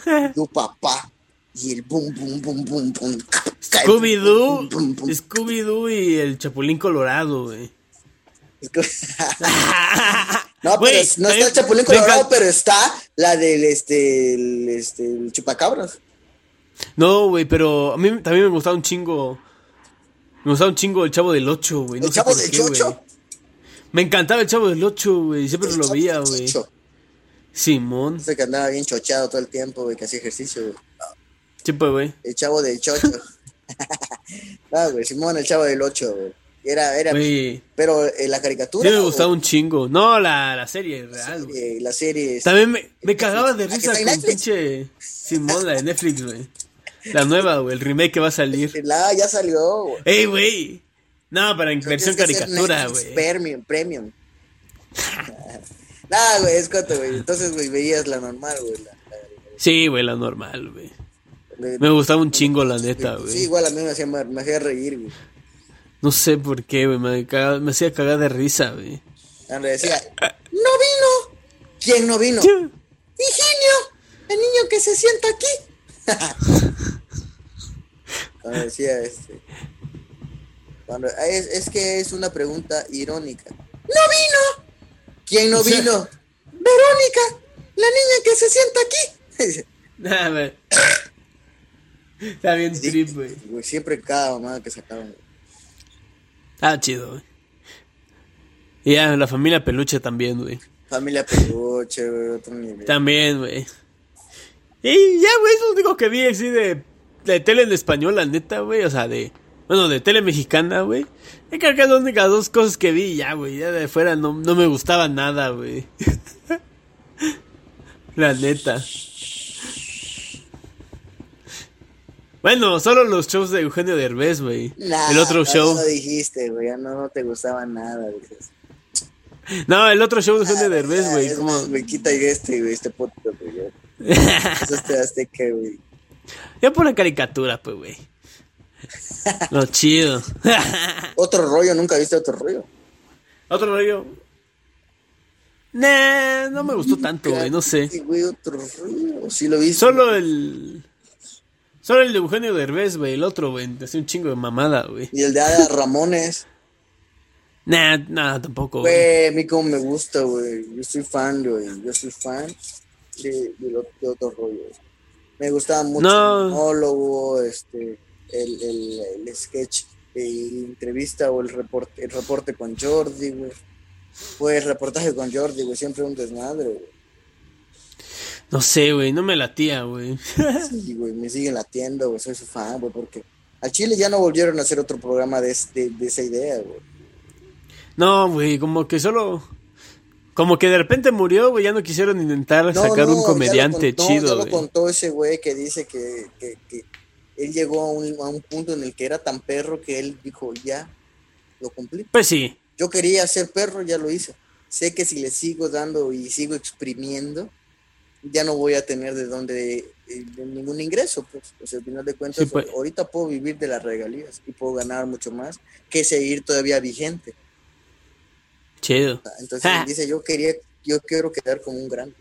[LAUGHS] tu papá, y el boom, boom, boom, boom, boom. Scooby-Doo. Scooby-Doo y el Chapulín Colorado, güey. [LAUGHS] No, pero no está el Chapulín Colorado, pero está la del este, el, este, el chupacabras. No, güey, pero a mí también me gustaba un chingo. Me gustaba un chingo el Chavo del 8, güey. No ¿El Chavo del qué, güey. Chocho? Me encantaba el Chavo del 8, güey. Siempre El lo veía, güey. Simón. Ese que andaba bien chocheado todo el tiempo, güey, que hacía ejercicio, güey. Sí, pues, güey. El chavo del chocho. [LAUGHS] [LAUGHS] ah, güey, Simón, el chavo del ocho, güey. Era, era, pero eh, la Sí caricatura. me o gustaba un chingo. No, la, la serie real, serie, la serie. es- También me, me cagaba de Ah, risa con pinche Simón, la de Netflix, güey. La nueva, güey. El remake que va a salir. La, [LAUGHS] ya salió, güey. ¡Ey, güey! No, para en versión caricatura, güey. Premium, premium. [LAUGHS] Nah, güey, es güey. Entonces, güey, veías la normal, güey. la- la- Sí, güey, la normal, güey. la- Me gustaba un chingo, la neta, Sí, güey. igual a mí me hacía, me hacía reír, güey. No sé por qué, güey. Me, cagaba- me hacía cagar de risa, güey. Cuando decía, ¡no vino! ¿Quién no vino? Sí. ¡Higinio! El niño que se sienta aquí. [LAUGHS] Cuando decía este. Cuando, es, es que es una pregunta irónica. ¡No vino! ¿Quién no [LAUGHS] vino? ¡Verónica! ¡La niña que se sienta aquí! [LAUGHS] Está bien trip, güey. Güey, siempre cada mamada que sacaban. Ah, chido, güey. Y ya, la familia peluche también, güey. Familia Peluche, güey, otro nivel. También, güey. Y ya, güey, es lo único que vi así de, de tele en español, la neta, güey. O sea, de. Bueno, de tele mexicana, güey. Y creo que las únicas dos cosas que vi, ya, güey. Ya de fuera no, no me gustaba nada, güey. [LAUGHS] la neta. Bueno, solo los shows de Eugenio Derbez, güey. Nah, el otro no, show. No lo dijiste, güey, ya no, no te gustaba nada, dices. No, el otro show de Eugenio Ah, Derbez, güey. Como... güey, quita este, güey, este podcast, güey. [LAUGHS] Eso es te azteca, güey. ya por la caricatura, pues, güey. Lo chido. [LAUGHS] Otro rollo, nunca viste otro rollo. Otro rollo. Nah, no me gustó tanto, güey, no sé. Güey, otro rollo. Sí lo viste. Solo el. Solo el de Eugenio Derbez, güey. El otro, güey. Hace un chingo de mamada, güey. Y el de Ada Ramones. Nah, nah, tampoco, güey. Güey, a mí como me gusta, güey. Yo soy fan, güey. Yo soy fan de, de, lo- de otro rollo. Me gustaba mucho No. el monólogo, este, el, el, el sketch, el entrevista o el reporte, el reporte con Jordi, güey. Pues reportaje con Jordi, güey, siempre un desmadre, güey. No sé, güey. No me latía, güey. [LAUGHS] Sí, güey, me siguen latiendo, güey, soy su fan, güey, porque al Chile ya no volvieron a hacer otro programa de, este- de esa idea, güey. No, güey. Como que solo. Como que de repente murió, güey. Ya no quisieron intentar No, sacar no, un ya comediante contó- chido, Ya lo contó ese güey que dice que, que, que él llegó a un, a un punto en el que era tan perro que él dijo, ya, lo cumplí. Pues sí. Yo quería ser perro, ya lo hice. Sé que si le sigo dando y sigo exprimiendo, ya no voy a tener de dónde, eh, de ningún ingreso, pues. Sea, al final de cuentas, Sí, pues. ahorita puedo vivir de las regalías y puedo ganar mucho más que seguir todavía vigente. Chido. Entonces Ja. [LAUGHS] él dice, yo quería, yo quiero quedar como un grande,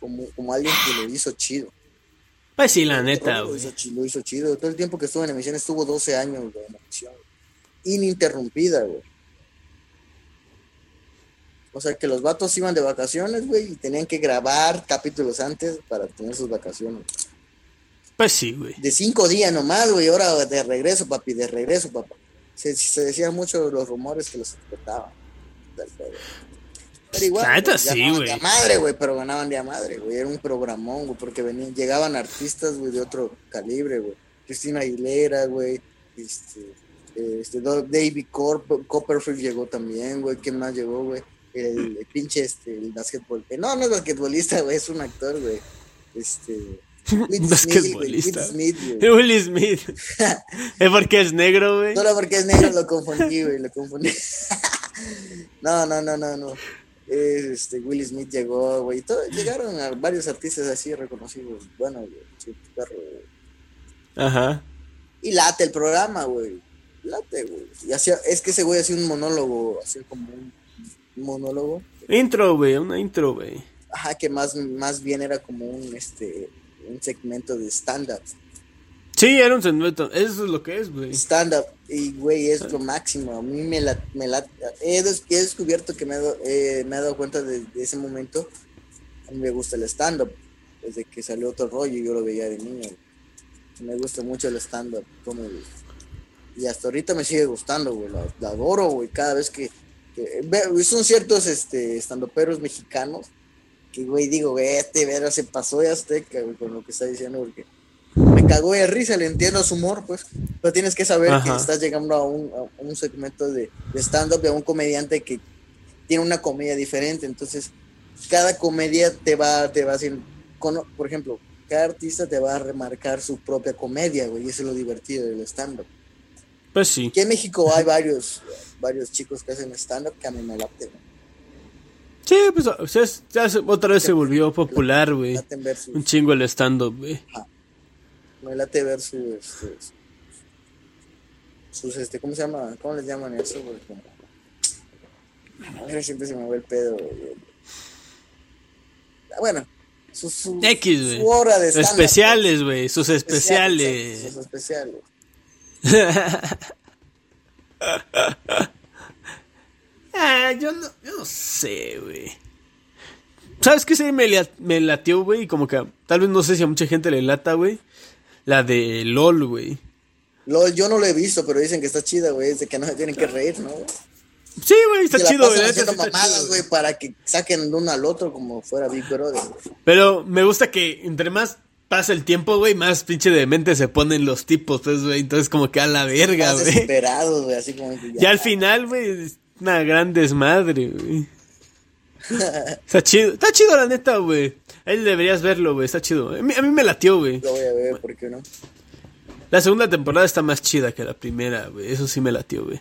como, como alguien que lo hizo chido. Pues sí, la neta, lo hizo, lo hizo chido. Todo el tiempo que estuvo en emisión, estuvo 12 años güey, en emisión. Ininterrumpida, güey. O sea que los vatos iban de vacaciones, güey, y tenían que grabar capítulos antes para tener sus vacaciones. Pues sí, güey. De cinco días nomás, güey. Ahora de regreso, papi, de regreso, papá. Se, se decían mucho los rumores que los explotaban. Pero igual, neta pues, sí, ganaban güey. de a madre, güey, pero ganaban de a madre, güey. Era un programón, güey, porque venían, llegaban artistas, güey, de otro calibre, güey. Cristina Aguilera, güey. Este, este, David Copperfield llegó también, güey. ¿Quién más llegó, güey? El, el pinche, este, el basquetbol. eh, No, no es basquetbolista, güey, es un actor, güey. Este. [LAUGHS] Will Smith, güey, Will Basquetbolista. Smith, güey. [LAUGHS] Will Smith. [LAUGHS] ¿Es porque es negro, güey? Solo porque es negro lo confundí, güey, lo confundí. no, no, no, no, no. Es, Este, Will Smith llegó, güey. Llegaron a varios artistas así reconocidos. Bueno, güey, perro, güey. Ajá. Y late el programa, güey. Late, güey. Y hacía, es que ese güey hacía un monólogo, hacía como un monólogo. Intro, güey, una intro, güey. Ajá, que más, más bien era como un, este, un segmento de stand-up. Sí, era un segmento. Eso es lo que es, güey. stand-up y güey es lo máximo a mí me la, me la he, des- he descubierto que me, he dado- eh, me he dado cuenta de, de ese momento a mí me gusta el stand-up desde que salió otro rollo y yo lo veía de niño me gusta mucho el stand-up comedy. y hasta ahorita me sigue gustando güey la, la adoro güey cada vez que, son ciertos este estandoperos mexicanos que güey digo güey este vera se pasó de azteca güey, con lo que está diciendo porque me cagó de risa, le entiendo su humor, pues. Pero tienes que saber Ajá. que estás llegando a un, a un segmento de, de stand-up de un comediante que tiene una comedia diferente. Entonces, cada comedia te va, te va a con- por ejemplo, cada artista te va a remarcar su propia comedia, güey. Y eso es lo divertido del stand-up. Pues sí. Aquí en México hay varios, varios chicos que hacen stand-up que a mí me laten. Sí, pues ya otra vez se volvió popular, güey. Un chingo el stand-up, güey. me late ver sus, este, sus, este, ¿cómo se llama? ¿Cómo les llaman eso? güey? Como- A ver, siempre se me va el pedo, güey. Bueno, sus, sus- X, su hora de stand-up, Especiales, güey. Sus pues. especiales. Sus especiales. [LAUGHS] [LAUGHS] Ah, yo no, yo no sé, güey. ¿Sabes qué serie me, la- me latió, güey? Como que tal vez no sé si a mucha gente le lata, güey. La de LOL, güey. LOL, yo no lo he visto, pero dicen que está chida, güey. Es de que no se tienen que reír, ¿no? Sí, güey, está chido, güey. haciendo sí está mamadas, chido, güey, para que saquen de uno al otro como fuera Big Brother. Pero me gusta que entre más pasa el tiempo, güey, más pinche de mente se ponen los tipos, pues, güey. Entonces como que a la verga, güey. desesperados, güey, así como que Ya al final, güey, es una gran desmadre, güey. [LAUGHS] Está chido, está chido la neta, güey. Ahí deberías verlo, güey, está chido. A mí, a mí me latió, güey. Lo voy a ver, ¿por qué no? La segunda temporada está más chida que la primera, güey. Eso sí me latió, güey.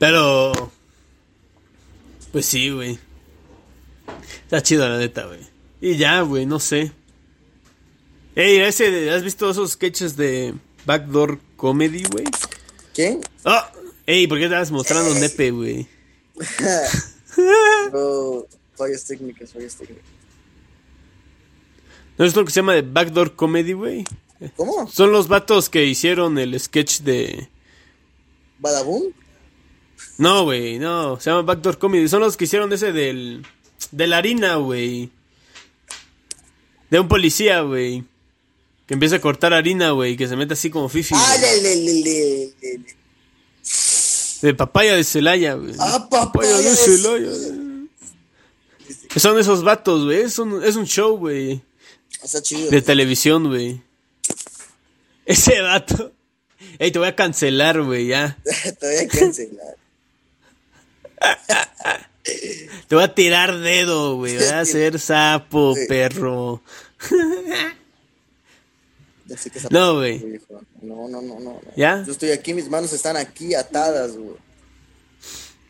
Pero... Pues sí, güey. Está chido la neta, güey. Y ya, güey, no sé. Ey, ese, ¿has visto esos sketches de Backdoor Comedy, güey? ¿Quién? Ah, ey, ¿por qué estabas mostrando nepe, güey? Bro, fallas [LAUGHS] técnicas, fallas técnicas. ¿No es lo que se llama de Backdoor Comedy, güey? ¿Cómo? Son los vatos que hicieron el sketch de... ¿Badabun? No, güey, no, se llama Backdoor Comedy. Son los que hicieron ese del. de la harina, güey. De un policía, güey. Que empieza a cortar harina, güey. Que se mete así como fifi. Ah, le, le, le. De papaya de Celaya, güey. Ah, papaya de Celaya. Son esos vatos, güey. Es un, es un show, güey. Está chido. De televisión, güey. Ese vato. Ey, te voy a cancelar, güey, ya. Todavía hay que cancelar. [LAUGHS] Te voy a tirar dedo, güey. Voy a ser sapo, Sí. perro. Ya sé que esa No, güey. No, no, no, no. ¿Ya? Yo estoy aquí, mis manos están aquí atadas, güey.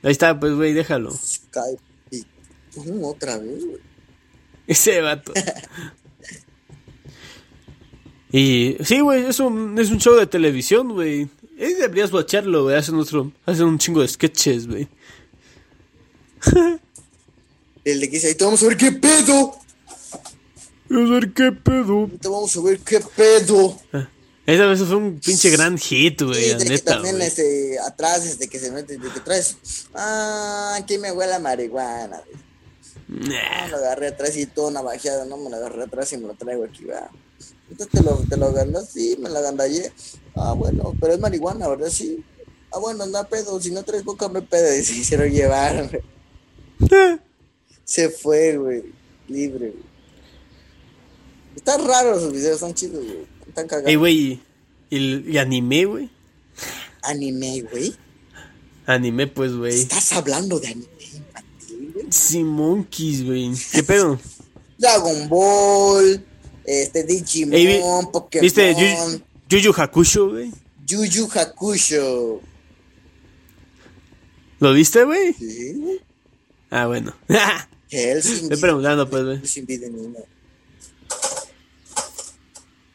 Ahí está, pues, güey, déjalo. Skype. Otra vez, güey. [LAUGHS] Ese vato. y sí, güey, es un, es un show de televisión, güey. Deberías watcharlo, güey. Hacen, otro, hacen un chingo de sketches, güey. [LAUGHS] El de que dice, ahorita vamos a ver qué pedo. A ver qué pedo. Ahorita vamos a ver qué pedo. Esa vez fue un pinche gran hit, güey, Sí, la de que neta, también güey. este, atrás, desde que se mete, de que traes, ah, aquí me huele a marihuana. No, Nah. lo agarré atrás y todo navajeado, no, me lo agarré atrás y me lo traigo aquí, va. Entonces te lo, te lo agandas, sí, me lo agandallé. Ah, bueno, pero es marihuana, ¿verdad? Sí. Ah, bueno, no pedo, si no traes boca me pedo. [LAUGHS] Y se hicieron llevar, güey. [LAUGHS] Se fue, güey, libre, güey. Están raros los videos, están chidos, güey. Están cagados. Ey, güey, y, y anime, güey. Anime, güey. Anime, pues, güey. Estás hablando de anime infantil, güey. Sí, monkeys, güey. ¿Qué pedo? Dragon Ball, este Digimon, Ey, vi- Pokémon, ¿Viste Yu- Yu Yu Hakusho, güey? Yu Yu Hakusho. ¿Lo viste, güey? Sí. Ah, bueno. [LAUGHS] Helsinki. Estoy preguntando, pues, güey. Sin vida ni una.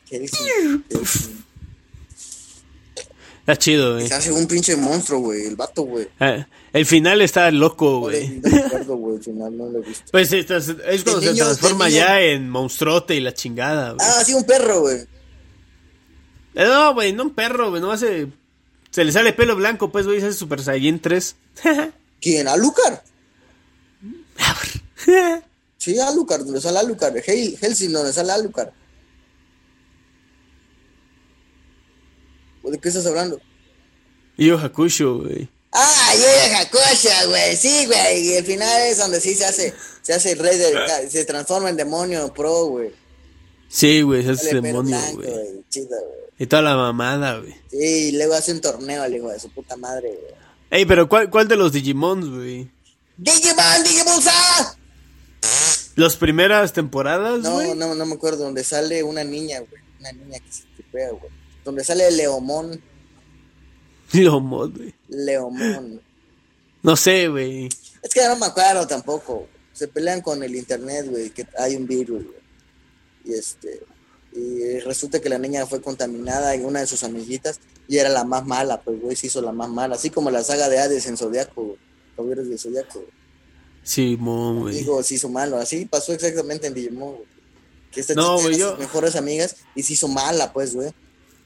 Helsinki. Helsinki. Está chido, güey. Se hace un pinche monstruo, güey. El vato, güey. Ah, el final está loco, güey. no. Al final no he visto. Pues es, es cuando De se niño- transforma de niño- ya en monstruote y la chingada, güey. Ah, sí, un perro, güey. Eh, No, güey, no un perro, güey, no hace... Se le sale pelo blanco, pues, güey, se hace Super Saiyan 3. [LAUGHS] ¿Quién? ¿Alucard? Sí, Alucard, donde sale Alucard. Hel Helsing, donde sale Alucard. ¿De qué estás hablando? Yu Hakusho, güey. Ah, Yu Hakusho, güey. Sí, güey. Y el final es donde sí se hace, se hace el rey de, se transforma en demonio pro, güey. Sí, güey, se hace demonio, güey. Y toda la mamada, güey. Sí, y luego hace un torneo el hijo de su puta madre, güey. Ey, pero ¿cuál, cuál de los Digimons, güey? ¡Digimon, Digimonza! ¿Las primeras temporadas, No, güey? no, no me acuerdo. Donde sale una niña, güey. Una niña que se tripea, güey. Donde sale Leomón. Lomos, güey. Leomón. No sé, güey. Es que no me acuerdo tampoco. Se pelean con el internet, güey, que hay un virus, güey. Y este. Y resulta que la niña fue contaminada y una de sus amiguitas y era la más mala, pues, güey, se hizo la más mala. Así como la saga de Hades en Zodiaco, güey. Caballeros de Zodiaco, güey. Simón, güey. Digo, se hizo malo. Así pasó exactamente en Digimon, güey. Que esta No, chica güey, era yo- sus mejores amigas y se hizo mala, pues, güey.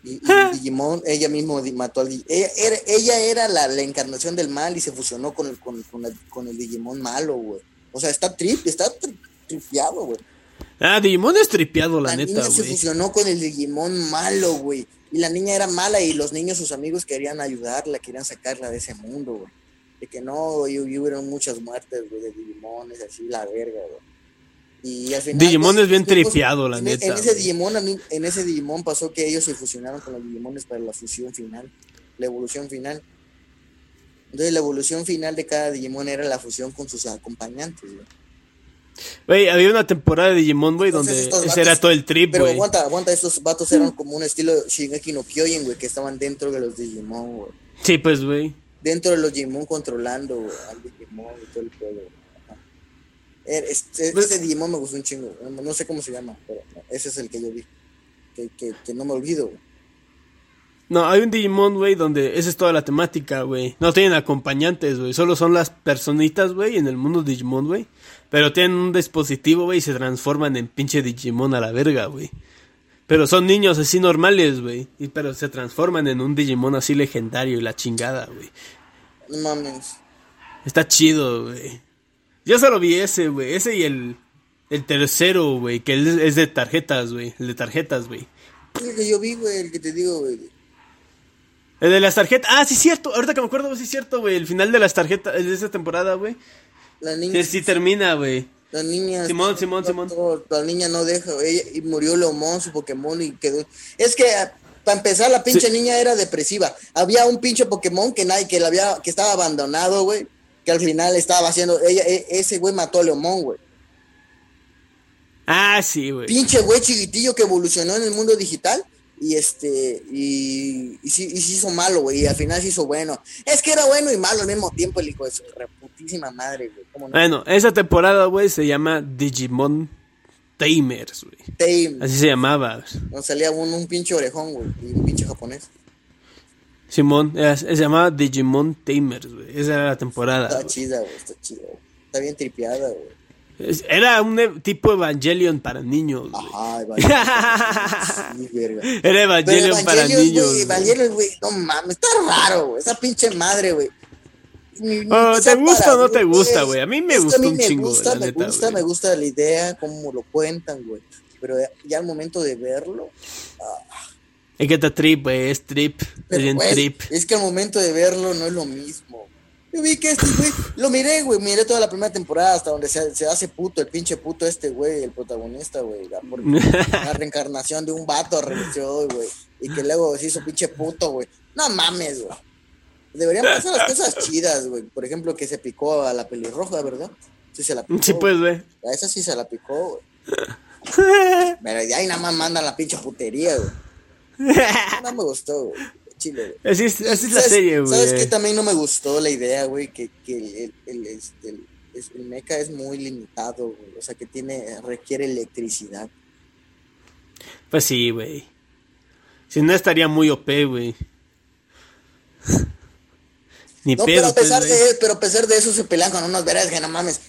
Y, y [LAUGHS] Digimon, ella mismo mató al Di- ella era, ella era la, la encarnación del mal y se fusionó con el, con, con, la- con el Digimon malo, güey. O sea, está trip, está tri- tripeado, güey. Ah, Digimon es tripeado, la, La neta, niña se güey. fusionó con el Digimon malo, güey. Y la niña era mala y los niños, sus amigos, querían ayudarla, querían sacarla de ese mundo, güey. De que no, y, y hubieron muchas muertes, güey, de Digimones, así, la verga, güey. Y al final... Digimon pues, es bien después, tripeado, la en, neta, En ese, güey. Digimon, a mí- en ese Digimon pasó que ellos se fusionaron con los Digimones para la fusión final, la evolución final. Entonces la evolución final de cada Digimon era la fusión con sus acompañantes, güey. Güey, había una temporada de Digimon, güey, donde ese era todo el trip, Pero güey. aguanta, aguanta, estos vatos eran como un estilo Shingeki no Kyojin, güey, que estaban dentro de los Digimon, güey. Sí, pues, güey. Dentro de los Digimon controlando al Digimon y todo el. Ajá. Er- Este, Pues- ese Digimon me gustó un chingo, no sé cómo se llama, pero ese es el que yo vi. Que, que, que no me olvido, güey. No, hay un Digimon, güey, donde esa es toda la temática, güey. No tienen acompañantes, güey. Solo son las personitas, güey, en el mundo Digimon, güey. Pero tienen un dispositivo, güey, y se transforman en pinche Digimon a la verga, güey. Pero son niños así normales, güey. Y pero se transforman en un Digimon así legendario y la chingada, güey. No mames. Está chido, güey. Yo solo vi ese, güey. Ese y el, el tercero, güey, que es de tarjetas, güey. El de tarjetas, güey. El que yo vi, güey, el que te digo, güey. El de las tarjetas. Ah, sí, cierto. Ahorita que me acuerdo, sí, cierto, güey. El final de las tarjetas, el de esa temporada, güey. La niña, Sí, sí termina, güey. La niña. Simón, Simón, Simón. La niña no deja, ella- y murió Leomón, su Pokémon, y quedó. Es que, para empezar, la pinche Sí. niña era depresiva. Había un pinche Pokémon que nadie, que la había, que estaba abandonado, güey. Que al final estaba haciendo. Ella, e- ese güey mató a Leomón, güey. Ah, sí, güey. Pinche güey chiquitillo que evolucionó en el mundo digital. Y este, y, y, sí, y se hizo malo, güey. Y al final se hizo bueno. Es que era bueno y malo al mismo tiempo, el hijo de su reputísima madre, güey. ¿Cómo no? Bueno, esa temporada, güey, se llama Digimon Tamers, güey. Tame. Así se llamaba. Nos salía un, un pinche orejón, güey. Y un pinche japonés. Simón, se llamaba Digimon Tamers, güey. Esa era la temporada. Está chida, güey. Está chida, güey. Está bien tripeada, güey. Era un e- tipo Evangelion para niños, güey. [LAUGHS] Sí, verga. Era Evangelion para Evangelion, niños. Evangelion, güey, no mames, está raro, güey. Esa pinche madre, güey. Oh, ¿Te gusta o no te gusta, güey? A mí me Es que gustó a mí un me chingo, gusta, la me neta, gusta, me gusta la idea, cómo lo cuentan, güey. Pero ya- al momento de verlo, Es que está trip, güey, es trip. Es pero, bien güey, trip. es que al momento de verlo no es lo mismo. Yo vi que este güey, lo miré, güey, miré toda la primera temporada hasta donde se, se hace puto, el pinche puto este güey, el protagonista, güey, la, [LAUGHS] la reencarnación de un vato revisió, güey, y que luego se hizo pinche puto, güey. No mames, güey. Deberían pasar las cosas chidas, güey. Por ejemplo, que se picó a la pelirroja, ¿verdad? Sí se la picó. Sí, pues, güey. A esa sí se la picó, güey. [LAUGHS] Pero de ahí nada más mandan la pinche putería, güey. No me gustó, güey. Chile, güey. Así es, así es la ¿Sabes- serie, ¿Sabes qué güey. también no me gustó la idea, güey? Que, que el, el, este, el, el mecha es muy limitado, güey. O sea, que tiene, requiere electricidad. Pues sí, güey. Si no estaría muy OP, güey. [LAUGHS] Ni No, pedo, pero a pues, pesar güey. de pero a pesar de eso se pelean con unas veras que no mames.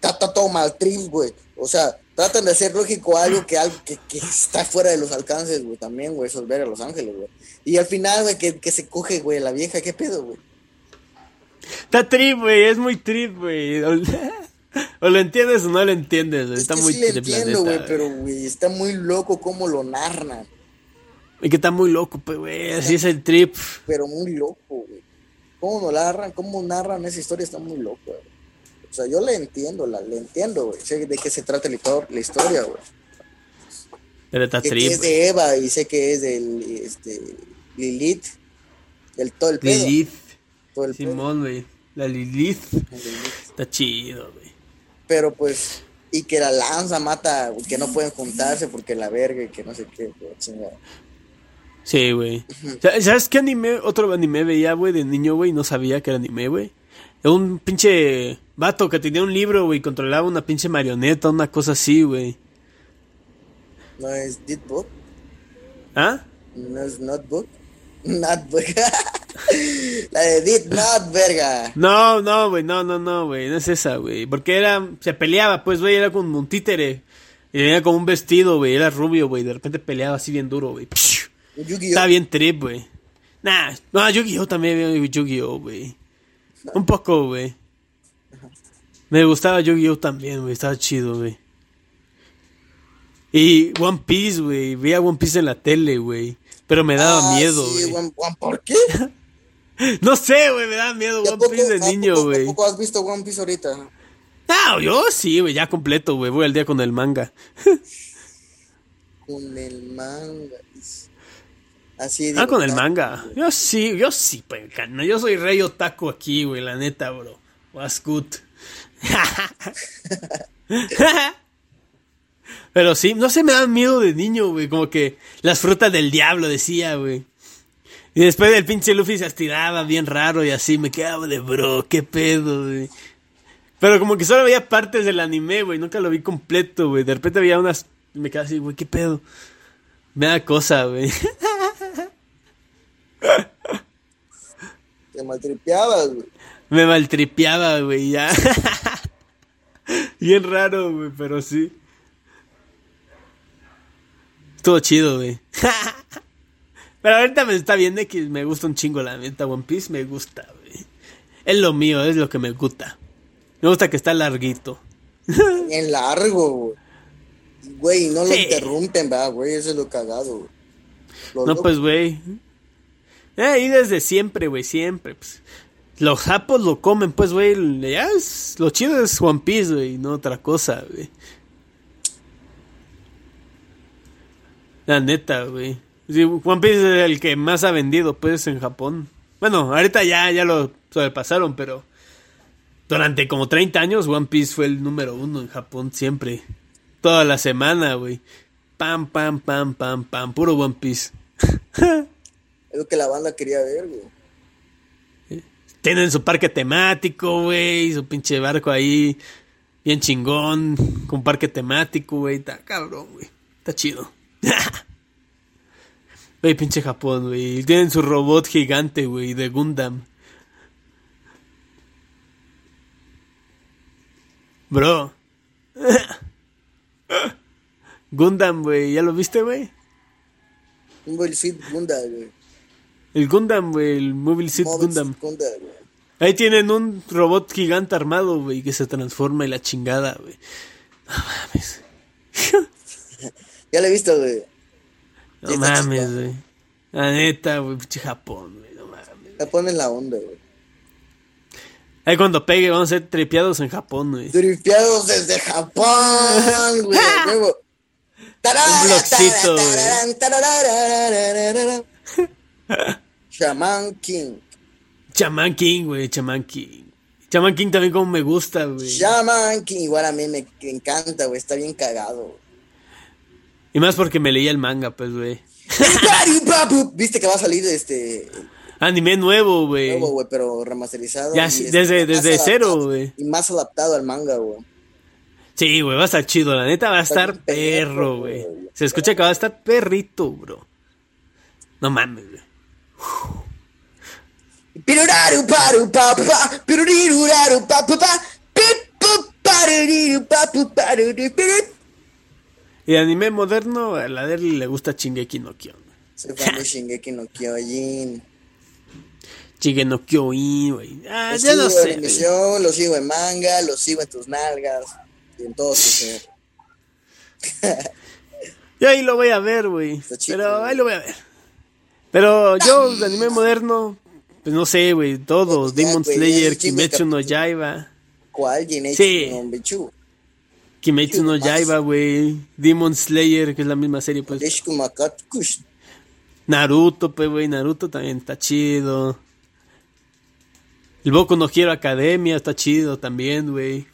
Está todo mal trip, güey. O sea, tratan de hacer lógico algo que algo que, que está fuera de los alcances, güey, también, güey, esos ver a Los Ángeles, güey. Y al final, güey, que, que se coge, güey, la vieja, ¿qué pedo, güey? Está trip, güey. Es muy trip, güey. [LAUGHS] O, lo entiendes o no lo entiendes. Es Está que muy sí la entiendo, güey, pero, güey, está muy loco cómo lo narran. Y que está muy loco, pues, güey. Así es el trip. pero muy loco, güey. Cómo lo narran, cómo narran esa historia está muy loco, güey. O sea, yo le entiendo, la, le entiendo, güey. Sé de qué se trata la, histo- la historia, güey. Pero está Que, que es de Eva y sé que es del, este, Lilith, del todo el pedo. Lilith. todo el. Simón, güey. La Lilith. Lilith. Está chido, güey. Pero pues, y que la lanza mata, que no pueden juntarse porque la verga y que no sé qué, güey, chingada. Sí, güey. Sa- ¿Sabes qué anime? Otro anime veía, güey, de niño, güey. No sabía que era anime, güey. Un pinche vato que tenía un libro, güey. Controlaba una pinche marioneta, una cosa así, güey. No es Deadbook, ¿Ah? no es Notebook, [LAUGHS] Notebook. [LAUGHS] la de Dead Not, verga. No, no, güey. No, no, no, güey. No es esa, güey. Porque era. Se peleaba, pues, güey. Era como un títere. Y tenía como un vestido, güey. Era rubio, güey. De repente peleaba así bien duro, güey. Estaba bien trip, güey. Nah, no, Yu-Gi-Oh también Yu-Gi-Oh, güey. Un poco, güey. Me gustaba Yu-Gi-Oh también, güey. Estaba chido, güey. Y One Piece, güey. Veía One Piece en la tele, güey. Pero me daba Ah, miedo, sí, güey. One- One- ¿Por qué? [LAUGHS] No sé, güey. Me daba miedo ¿Y a One Piece de niño, güey. ¿A poco has visto One Piece ahorita? Ah, yo sí, güey. Ya completo, güey. Voy al día con el manga. [LAUGHS] Con el manga. Así Ah, con el manga. Yo sí, yo sí, pues, carnal. Yo soy rey otaku aquí, güey. La neta, bro. Was good. [LAUGHS] Pero sí, no sé, me da miedo de niño, güey. Como que las frutas del diablo, decía, güey. Y después el pinche Luffy se estiraba bien raro y así me quedaba de bro, qué pedo, güey. Pero como que solo veía partes del anime, güey. Nunca lo vi completo, güey. De repente había unas. y Me quedaba así, güey, qué pedo. Me da cosa, güey. [LAUGHS] Te maltripeabas, güey. Me maltripeaba, güey, ya. Bien raro, güey, pero sí. Estuvo chido, güey. Pero ahorita me está viendo que me gusta un chingo la neta. One Piece me gusta, güey. Es lo mío, es lo que me gusta. Me gusta que está larguito. En largo, güey. Güey, no lo interrumpen, ¿verdad, güey? Eso es lo cagado, güey. No, pues, güey. Eh, y desde siempre, güey, siempre. Pues. Los japos lo comen, pues, güey. Lo chido es One Piece, güey, no otra cosa, güey. La neta, güey. Sí, One Piece es el que más ha vendido, pues, en Japón. Bueno, ahorita ya, ya lo sobrepasaron, pero durante como 30 años One Piece fue el número uno en Japón siempre. Toda la semana, güey. Pam, pam, pam, pam, pam. Puro One Piece. [LAUGHS] Es lo que la banda quería ver, güey. Tienen su parque temático, güey. Su pinche barco ahí. Bien chingón. Con parque temático, güey. Está cabrón, güey. Está chido. [LAUGHS] Güey, pinche Japón, güey. Tienen su robot gigante, güey. De Gundam. Bro. [LAUGHS] Gundam, güey. ¿Ya lo viste, güey? Un Suit Gundam, güey. El Gundam, güey, el Mobile Suit Gundam. Ahí tienen un robot gigante armado, güey, que se transforma y la chingada, güey. No mames. [LAUGHS] ya lo he visto, güey. No mames, güey. La neta, güey, pinche Japón, güey, no mames. Japón es la onda, güey. Ahí cuando pegue vamos a ser tripeados en Japón, güey. Tripeados desde Japón, [LAUGHS] güey. Un blogcito, güey. [LAUGHS] Shaman King. Shaman King, güey, Shaman King. Shaman King también como me gusta, güey. Shaman King, igual a mí me, encanta, güey, está bien cagado. Y más porque me leía el manga, pues, güey. [LAUGHS] Viste que va a salir este... Anime nuevo, güey. Nuevo, güey, pero remasterizado. Ya, este, desde, desde cero, güey. Y más adaptado al manga, güey. Sí, güey, va a estar chido, la neta va a estar perro, güey. Se escucha que va a estar perrito, bro. No mames, güey. Y anime moderno, a la de él le gusta Shingeki no Kyojin. Soy fan de Shingeki no Kyojin. Shingeki no Kyojin, güey. Ah, lo ya en sé. emisión, lo sigo en manga, lo sigo en tus nalgas. Y en todo su ser. [LAUGHS] Yo ahí lo voy a ver, güey. Pero ahí lo voy a ver. Pero yo, de anime moderno, pues no sé, güey. Todos. Ya, Demon Slayer, Kimetsu no. Yaiba. ¿Cuál? Sí. Kimetsu no. Yaiba, güey. Demon Slayer, que es la misma serie, pues. Naruto, pues, güey. Naruto también está chido. El Boku no Hero Academia está chido también, güey.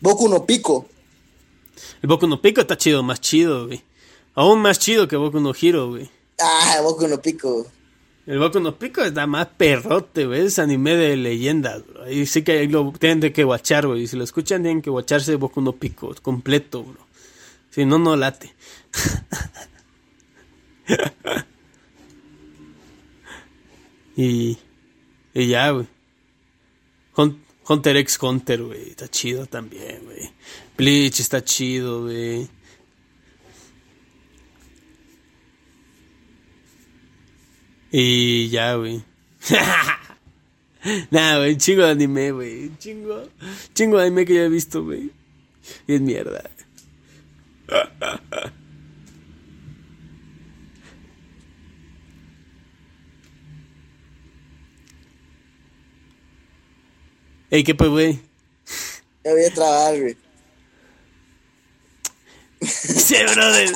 Boku no Pico. El Boku no Pico está chido, más chido, güey. Aún más chido que Boku no Hero, güey. Ah, Boku no Pico. El Boku no Pico está más perrote, güey. Es anime de leyendas, bro. Ahí sí que lo tienen que guachar, güey. Si lo escuchan, tienen que guacharse Boku no Pico completo, bro. Si no, no late. [LAUGHS] y, y ya, güey. Hun- Hunter x Hunter, güey. Está chido también, güey. Bleach está chido, güey. Y ya, güey. [LAUGHS] Nah, güey, chingo de anime, güey. Chingo, chingo de anime que ya he visto, güey. Y es mierda. [LAUGHS] Ey, ¿qué pues, güey? Ya voy a trabajar, güey. [LAUGHS] Sí, brother.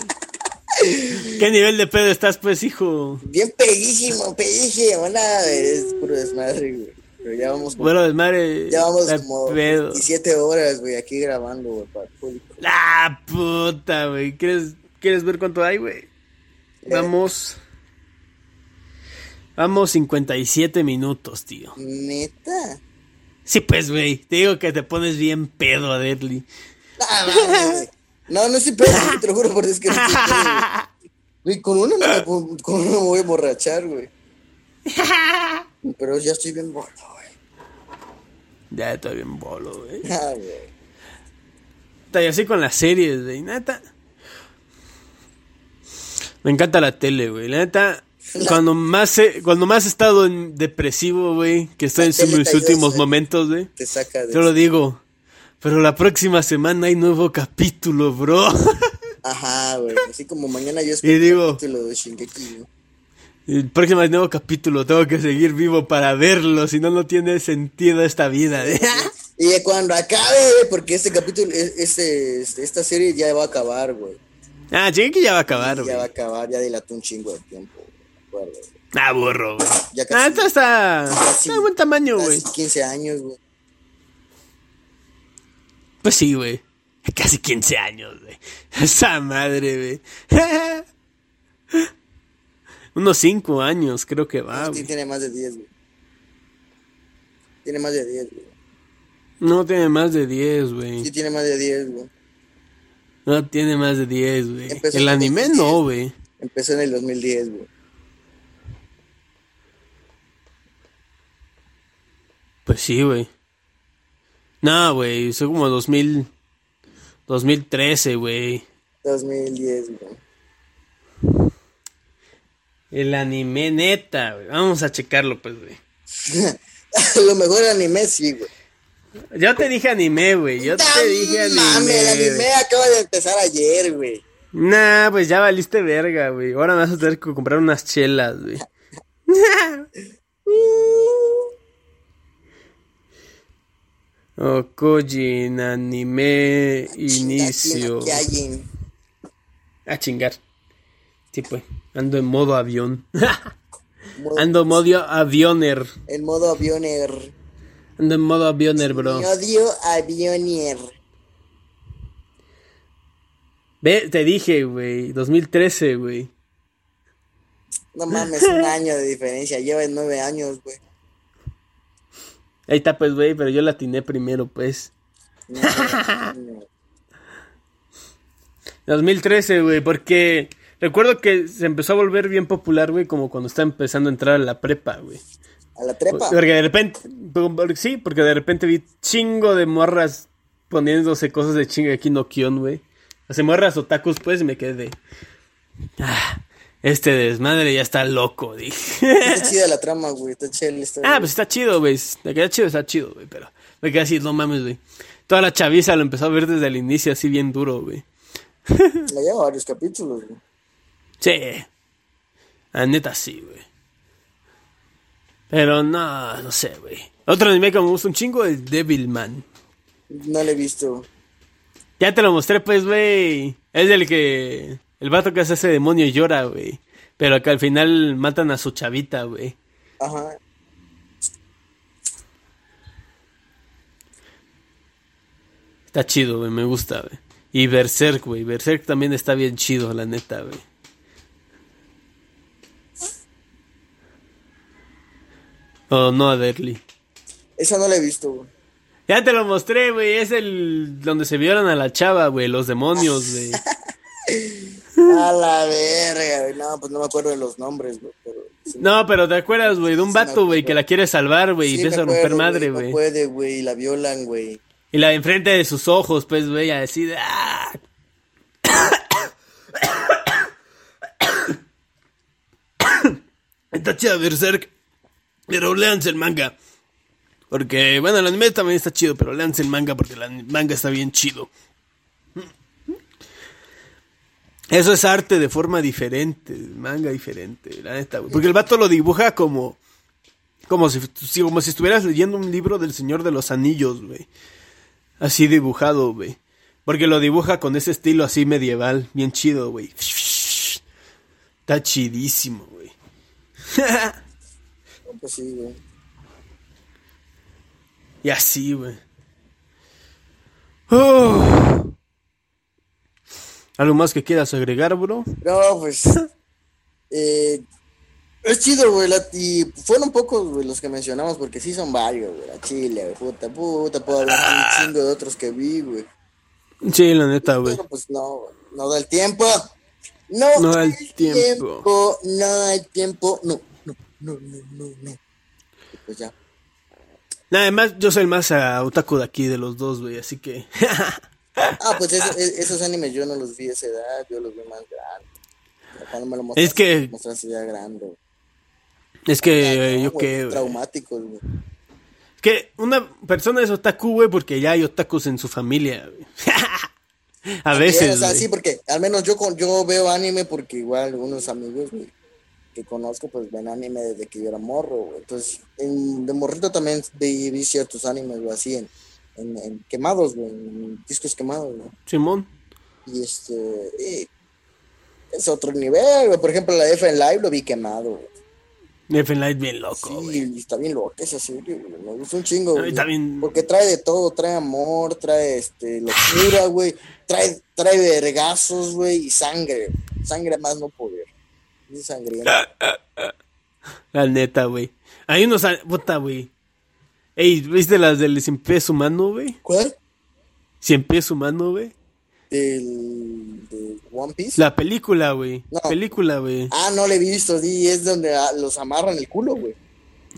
¿Qué nivel de pedo estás, pues, hijo? Bien pedísimo, pedísimo. Nada, es puro desmadre, güey. Pero ya vamos como, Bueno, desmadre. ya vamos como pedo. 17 horas, güey, aquí grabando, güey, para el público. La puta, güey. ¿Quieres, ¿Quieres ver cuánto hay, güey? Vamos. Vamos 57 minutos, tío. Neta. Sí, pues, güey. Te digo que te pones bien pedo, Deadly. Ah. No, no estoy pedo, te lo juro por Dios que no estoy pedo, güey. [LAUGHS] Güey, con uno no me, con uno me voy a emborrachar, güey. [LAUGHS] Pero ya estoy bien bordo, güey. Ya estoy bien bolo, güey. [LAUGHS] Ah, güey. Y así con las series, güey. Neta. Me encanta la tele, güey. La neta. Cuando más he, cuando más he estado en depresivo, güey, que estoy La en mis últimos momentos, güey. Te saca de... Yo lo digo. Pero la próxima semana hay nuevo capítulo, bro. [LAUGHS] Ajá, güey. Así como mañana yo Y espero digo- el capítulo de Shingeki, güey. El próximo nuevo capítulo. Tengo que seguir vivo para verlo. Si no, no tiene sentido esta vida. ¿eh? [LAUGHS] Y cuando acabe, porque este capítulo, es- este, este- esta serie ya va a acabar, güey. ah, que ya va a acabar, Ya güey. va a acabar, ya dilató un chingo de tiempo, güey. Ah, burro, güey. Ya Ah, esta está, casi- está de buen tamaño, güey. Casi 15 años, güey. Pues sí, güey. Casi 15 años, güey. Esa madre, güey. [LAUGHS] Unos 5 años creo que va, Sí, tiene más de 10, güey. Tiene más de 10, güey. No tiene más de 10, güey. Sí, tiene más de 10, güey. No tiene más de 10, güey. El anime 2010. no, güey. Empezó en el 2010, güey. Pues sí, güey. No, güey. Soy como 2000... 2013, güey. 2010, güey. El anime neta, güey. Vamos a checarlo, pues, güey. [LAUGHS] Lo mejor anime, sí, güey. Yo te dije anime, güey. Yo te dije anime. Mames, el anime acaba de empezar ayer, güey. Nah, pues ya valiste verga, güey. Ahora me vas a tener que comprar unas chelas, güey. [LAUGHS] [LAUGHS] Okojin, anime, inicio. A chingar. Sí, pues. Ando en modo avión. Modo- Ando en modo avioner. En modo avioner. Ando en modo avioner, bro. Mi odio avioner. Ve, te dije, güey. 2013, güey. No mames, un [LAUGHS] año de diferencia. Lleva nueve años, güey. Ahí está, pues, güey. Pero yo la atiné primero, pues. No, no. 2013, güey, porque recuerdo que se empezó a volver bien popular, güey, como cuando está empezando a entrar a la prepa, güey. A la trepa. Porque de repente, sí, porque de repente vi chingo de morras poniéndose cosas de chinga aquí no güey. Hace morras otakus, pues, y me quedé de... Ah, este desmadre ya está loco, dije. Está chida la trama, güey. Está chida la historia. ah, pues está chido, güey. Me queda chido, está chido, güey, pero me quedé así, no mames, güey. Toda la chaviza lo empezó a ver desde el inicio así bien duro, güey. Me lleva varios capítulos, güey. Sí. La neta sí, güey. Pero no, no sé, güey. Otro anime que me gusta un chingo es Devilman. No lo he visto. Ya te lo mostré, pues, güey. Es el que... El vato que hace ese demonio llora, güey. Pero que al final matan a su chavita, güey. Ajá. Está chido, güey. Me gusta, güey. Y Berserk, güey. Berserk también está bien chido, la neta, güey. Oh, no, Aderly. Esa no la he visto, güey. Ya te lo mostré, güey. Es el donde se vieron a la chava, güey. Los demonios, güey. [LAUGHS] A la verga, güey. No, pues no me acuerdo de los nombres, güey. Pero sí, No, pero te acuerdas, güey, de un vato, güey, que la quiere salvar, güey, y sí empieza a romper madre, No güey. puede, güey. La violan, güey. Y la de enfrente de sus ojos, pues, güey, a decir, ¡ah! [COUGHS] Está chida Berserk, pero léanse el manga. Porque, bueno, el anime también está chido, pero léanse el manga porque el manga está bien chido. Eso es arte de forma diferente, manga diferente, la neta, güey. Porque el vato lo dibuja como, como si, como si estuvieras leyendo un libro del Señor de los Anillos, güey. Así dibujado, güey. Porque lo dibuja con ese estilo así medieval, bien chido, güey. Está chidísimo, güey. Pues sí, güey. Y así, güey. Oh. ¿Algo más que quieras agregar, bro? No, pues. [LAUGHS] eh, es chido, güey. Y fueron pocos, güey, los que mencionamos, porque sí son varios, güey. La Chile, güey. Puta, puta. Puedo hablar un chingo de otros que vi, güey. Sí, la neta, güey. Pero pues no, güey, no da el tiempo. No, No da el tiempo. tiempo. No da el tiempo. No, no, no, no, no, no. Pues ya. Nada más, yo soy el más ah, otaku de aquí de los dos, güey, así que. [LAUGHS] Ah, pues eso- esos animes yo no los vi a esa edad, yo los vi más grandes. Cuando me lo mostraste, Es que- mostraste ya grande. es que No, yo güey, qué, güey. Güey. Que una persona es otaku, güey, porque ya hay otakus en su familia, güey. [LAUGHS] A veces, o sea, güey. sí, porque al menos yo yo veo anime porque igual unos amigos güey, que conozco pues ven anime desde que yo era morro, güey. Entonces, en, de morrito también vi, vi ciertos animes, güey, así en, en, en quemados, güey, en discos quemados, güey. Simón. Y este, y es otro nivel, güey. Por ejemplo, la F en Live lo vi quemado, güey. F Light bien loco, güey. Sí, está bien loca esa serie, güey. Me gusta un chingo, güey. Porque trae de todo, trae amor, trae este locura, güey. Trae, trae vergazos, güey, y sangre. Sangre más no poder. Es sangriento. [LAUGHS] La neta, güey. Hay unos. a- Puta, güey. Ey, ¿viste las del Cien Pies Humano, güey? ¿Cuál? Cien Pies Humano, güey. Del, de One Piece. La película, güey. No. Película, güey. Ah, no le he visto, sí, es donde ah, los amarran el culo, güey.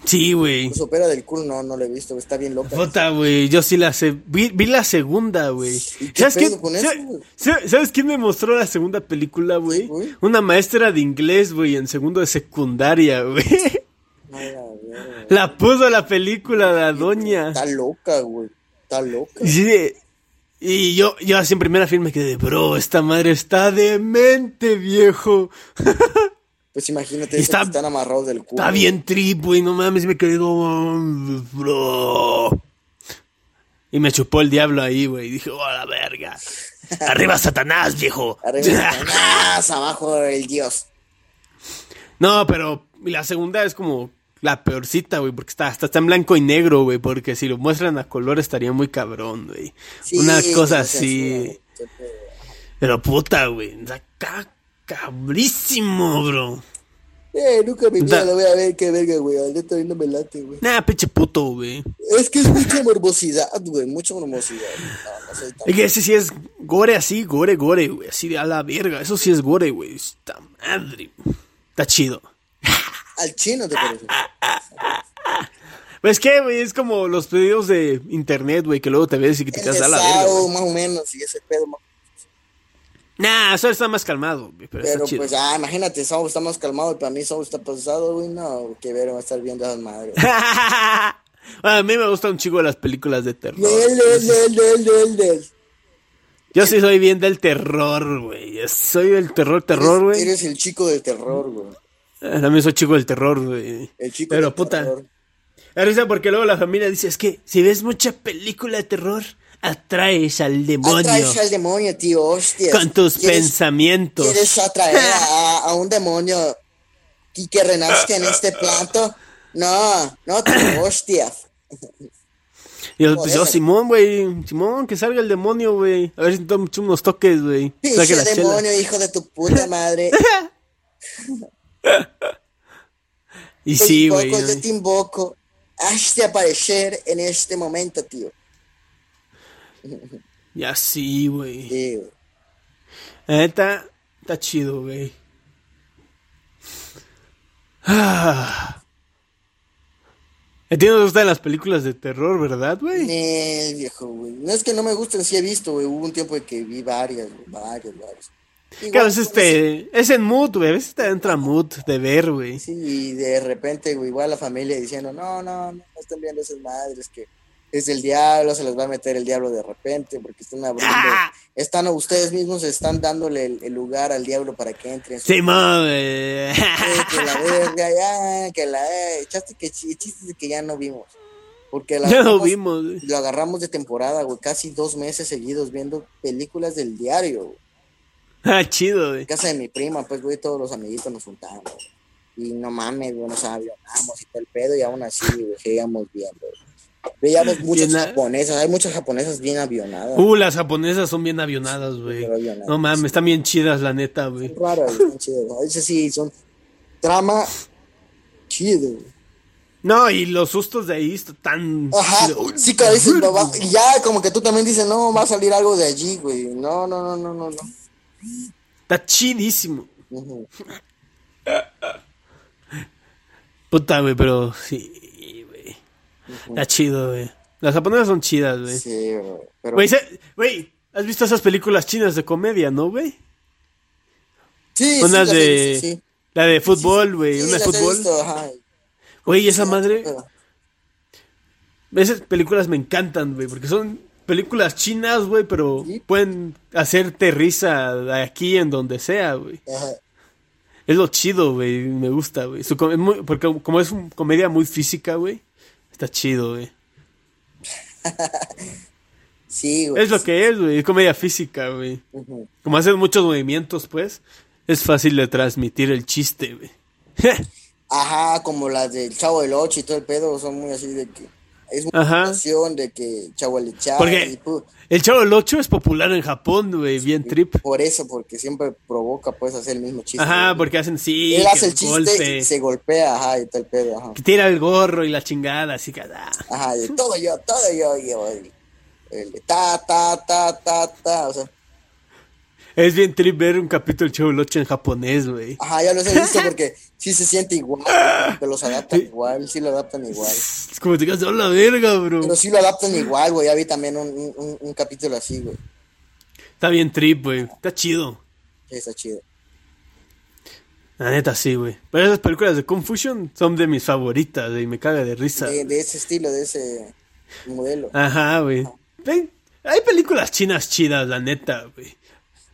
Sí, güey. Los opera del culo, no, no le he visto, está bien loca. Puta, güey. Yo sí la sé. Vi, vi la segunda, güey. ¿Y qué ¿Sabes quién, me mostró la segunda película, güey? Una maestra de inglés, güey, en segundo de secundaria, güey. Ver. La puso la película la doña. Está loca, güey. Está loca. Sí, y yo, yo así en primera film me quedé, bro, esta madre está demente, viejo. [LAUGHS] Pues imagínate, está- que están amarrados del culo. Está bien trip, güey, no mames, me quedé, "Oh, bro. Y me chupó el diablo ahí, güey. y Dije, oh, la verga. [LAUGHS] Arriba Satanás, viejo. Arriba, [LAUGHS] Satanás, abajo el dios. No, pero la segunda es como la peorcita, güey, porque está, hasta está en blanco y negro, güey, porque si lo muestran a color estaría muy cabrón, güey. Sí, Una cosa así. Pero puta, güey, está ca- cabrísimo, bro. Eh, nunca mi vida Da- lo voy a ver, qué verga, güey. Al neta, no me late, güey. Nah, pinche puto, güey. Es que es mucha morbosidad, güey. Mucha morbosidad. No, no soy tan... Es que ese sí es gore así, gore, gore, güey. Así de a la verga. Eso sí es gore, güey. Está madre. Está chido. Al chino te parece. Pues que, güey, es como los pedidos de internet, güey, que luego te ves y que te quedas a la verga. Güey. más o menos, y ese pedo. más- Nah, eso está más calmado, güey, pero, Pero está chido. pues, ah, imagínate, Sao está más calmado y para mí Sao está pasado, güey. No, que ver, va a estar viendo a esas madres. [LAUGHS] A mí me gustan un chico de las películas de terror. Lel, lel, lel. Yo sí soy bien del terror, güey. Soy del terror, terror, Eres- güey. Eres el chico del terror, güey. Eh, También soy chico del terror, güey. El chico Pero del puta. terror. Me risa porque luego la familia dice, es que si ves mucha película de terror, atraes al demonio Atraes al demonio, tío, hostia. con tus ¿Quieres- pensamientos. ¿Quieres atraer a, a un demonio y que renazca en este planto? No, no, tío, hostias. Y yo, pues yo. Simón, güey, Simón, que salga el demonio, güey. A ver si tomo unos toques, güey. Saque Pinche la chela. demonio, hijo de tu puta madre. [LAUGHS] Y Te sí, güey. Yo te invoco. Hazte aparecer en este momento, tío. [LAUGHS] Ya sí, güey. Sí, güey. La neta, está chido, güey. Ah. [SIGHS] A ti no te gustan las películas de terror, ¿verdad, güey? Eh, viejo, güey. No es que no me gusten, sí he visto, güey. Hubo un tiempo en que vi varias, güey, varias, varias. Que a Igual, veces pues, te... Es en mood, güey. A veces te entra mood de ver, güey. Sí, y de repente, güey, igual la familia diciendo, no, no, no, no están viendo esas madres que es del diablo, se les va a meter el diablo de repente, porque están abriendo, ¡Ah! están, ustedes mismos están dándole el, el lugar al diablo para que entre en Simón, güey. Eh, que la [LAUGHS] verga, ya, que la, eh, echaste que chi- chistes que ya no vimos. Porque la Ya lo agarramos- vimos, güey. lo agarramos de temporada, güey, casi dos meses seguidos viendo películas del diario, güey. [LAUGHS] Ah, chido, güey. Casa de mi prima, pues, güey, todos los amiguitos nos juntamos. güey. Y no mames, güey, nos avionamos y todo el pedo, y aún así, güey, seguíamos viendo. güey. Veíamos [LAUGHS] muchas Bien, japonesas, hay muchas japonesas bien avionadas. Uh, las japonesas son bien avionadas, güey. No mames, están bien chidas, la neta, güey. raras, [LAUGHS] güey, chidas, ¿no? Esas sí son trama chido, güey. No, y los sustos de ahí están... Ajá, sí, que dices, no va- y ya como que tú también dices, no, va a salir algo de allí, güey. No, no, no, no, no, no. Está chidísimo. Puta, güey, pero sí, güey. Está chido, güey. Las japonesas son chidas, güey. Sí, güey. Pero, Güey, ¿has visto esas películas chinas de comedia, no, güey? sí, sí, las de... sí. La de fútbol, güey, una de fútbol. Güey, esa madre... Esas películas me encantan, güey, porque son películas chinas, güey, pero Sí. pueden hacerte risa de aquí en donde sea, güey. Es lo chido, güey, me gusta, güey. Porque como es una comedia muy física, güey, está chido, güey. [LAUGHS] Sí, güey. Es lo que es, güey, es comedia física, güey. Como hacen muchos movimientos, pues, es fácil de transmitir el chiste, güey. [LAUGHS] Ajá, como las del Chavo del Ocho y todo el pedo, son muy así de que es una situación de que Chavo el Chavo Porque- y pu- el Chavo del 8 es popular en Japón, güey, bien trip. por eso, porque siempre provoca pues hacer el mismo chiste. Ajá, güey. porque hacen sí, él hace el chiste golpe, y se golpea, ajá, y el pedo, ajá. que tira el gorro y la chingada, así que... ah. Ajá, de todo yo, todo yo, yo. El, ta, ta, ta, ta, ta, o sea, Es bien trip ver un capítulo 8 en japonés, güey. ajá, ya los he visto [LAUGHS] porque sí se siente igual, que los adaptan igual, sí lo adaptan igual. Es como te quedas a la verga, bro. Pero sí lo adaptan igual, güey, ya vi también un, un, un capítulo así, güey, Está bien trip, güey. Está chido. Sí, está chido. La neta, sí, güey. Pero esas películas de Confusion son de mis favoritas, y me caga de risa. De, de ese estilo, de ese modelo. Ajá, güey. Hay películas chinas chidas, la neta, güey.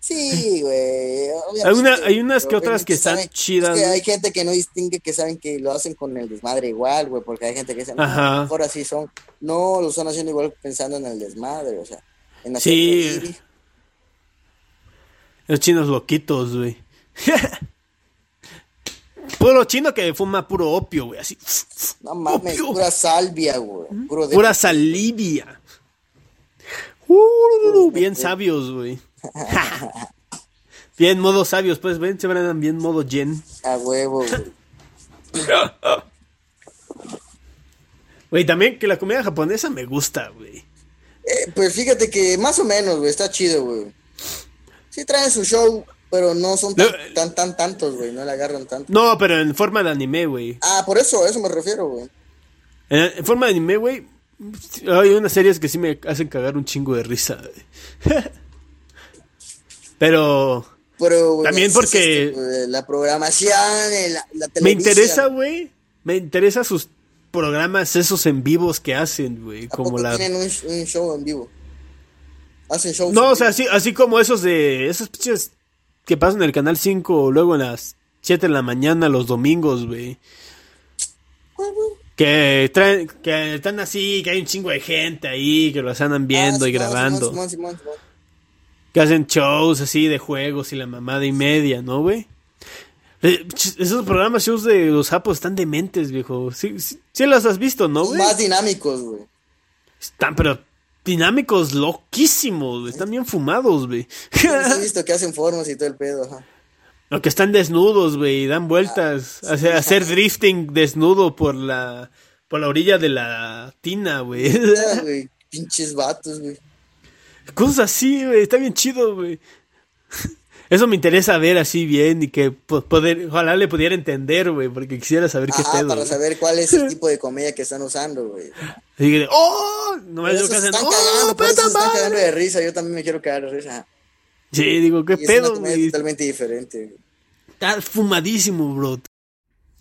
Sí, güey. Hay, una- hay unas que otras que están saben- chidas. Es que güey. hay gente que no distingue que saben que lo hacen con el desmadre igual, güey, porque hay gente que dice, no, Ajá. mejor así son. No, lo están haciendo igual pensando en el desmadre, o sea, en hacer Sí. Los chinos loquitos, güey. [LAUGHS] puro chino que fuma puro opio, güey, así. No mames, Opio. pura salvia, güey. Puro de- Pura salivia. Uh, bien sabios, güey. [LAUGHS] bien modo sabios, pues ven, se van bien modo yen. A huevo, güey. Güey, también que la comida japonesa me gusta, güey. Eh, pues fíjate que más o menos, güey, está chido, güey. Sí traen su show, pero no son tan, No, tan, tan tantos, güey, no le agarran tanto. No, pero en forma de anime, güey. Ah, por eso, a eso me refiero, güey. En, en forma de anime, güey. Hay unas series que sí me hacen cagar un chingo de risa, güey. [LAUGHS] pero También es porque- esto, la programación, el- la, la me televisión. interesa, güey. Me interesa sus programas, esos en vivos que hacen, güey. ¿A Como la. tienen un, un show en vivo? Hacen shows No, o sea, así, así como esos de. Esos pinches que pasan en el canal 5 o luego en las 7 de la mañana los domingos, güey. Que traen, que están así, que hay un chingo de gente ahí, que los andan viendo Ah, y Simón, grabando. Simón, Simón. Que hacen shows así de juegos y la mamada y media, ¿no, güey? Eh, Esos programas, shows de los japos están dementes, viejo. Sí, sí, sí los has visto, ¿no, güey? Más dinámicos, güey. Están, pero dinámicos loquísimos, güey. Están bien fumados, güey. Sí, he visto que hacen formas y todo el pedo, ajá. Lo que están desnudos, güey, y dan vueltas. Ah, hacer, hacer drifting desnudo por la por la orilla de la tina, güey, [LAUGHS] pinches vatos, güey. Cosas así, güey. Está bien chido, güey. [LAUGHS] Eso me interesa ver así bien y que po- poder, ojalá le pudiera entender, güey, porque quisiera saber qué Ajá, pedo. para güey. saber cuál es el [LAUGHS] tipo de comedia que están usando, güey. Así que, ¡oh! No me lo que hacen, están ¡oh, por eso se están cagando de risa. Yo también me quiero cagar de risa. Sí, digo, ¿qué Y es una pedo, comedia güey? totalmente diferente, güey. Está fumadísimo, bro.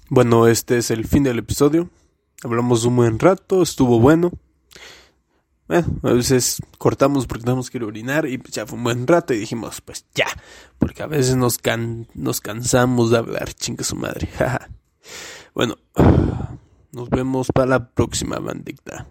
Bueno, este es el fin del episodio. Hablamos un buen rato, estuvo bueno. Bueno, a veces cortamos porque tenemos que ir a orinar y ya fue un buen rato y dijimos, pues ya, porque a veces nos, can- nos cansamos de hablar, chinga su madre. [LAUGHS] bueno, nos vemos para la próxima bandita.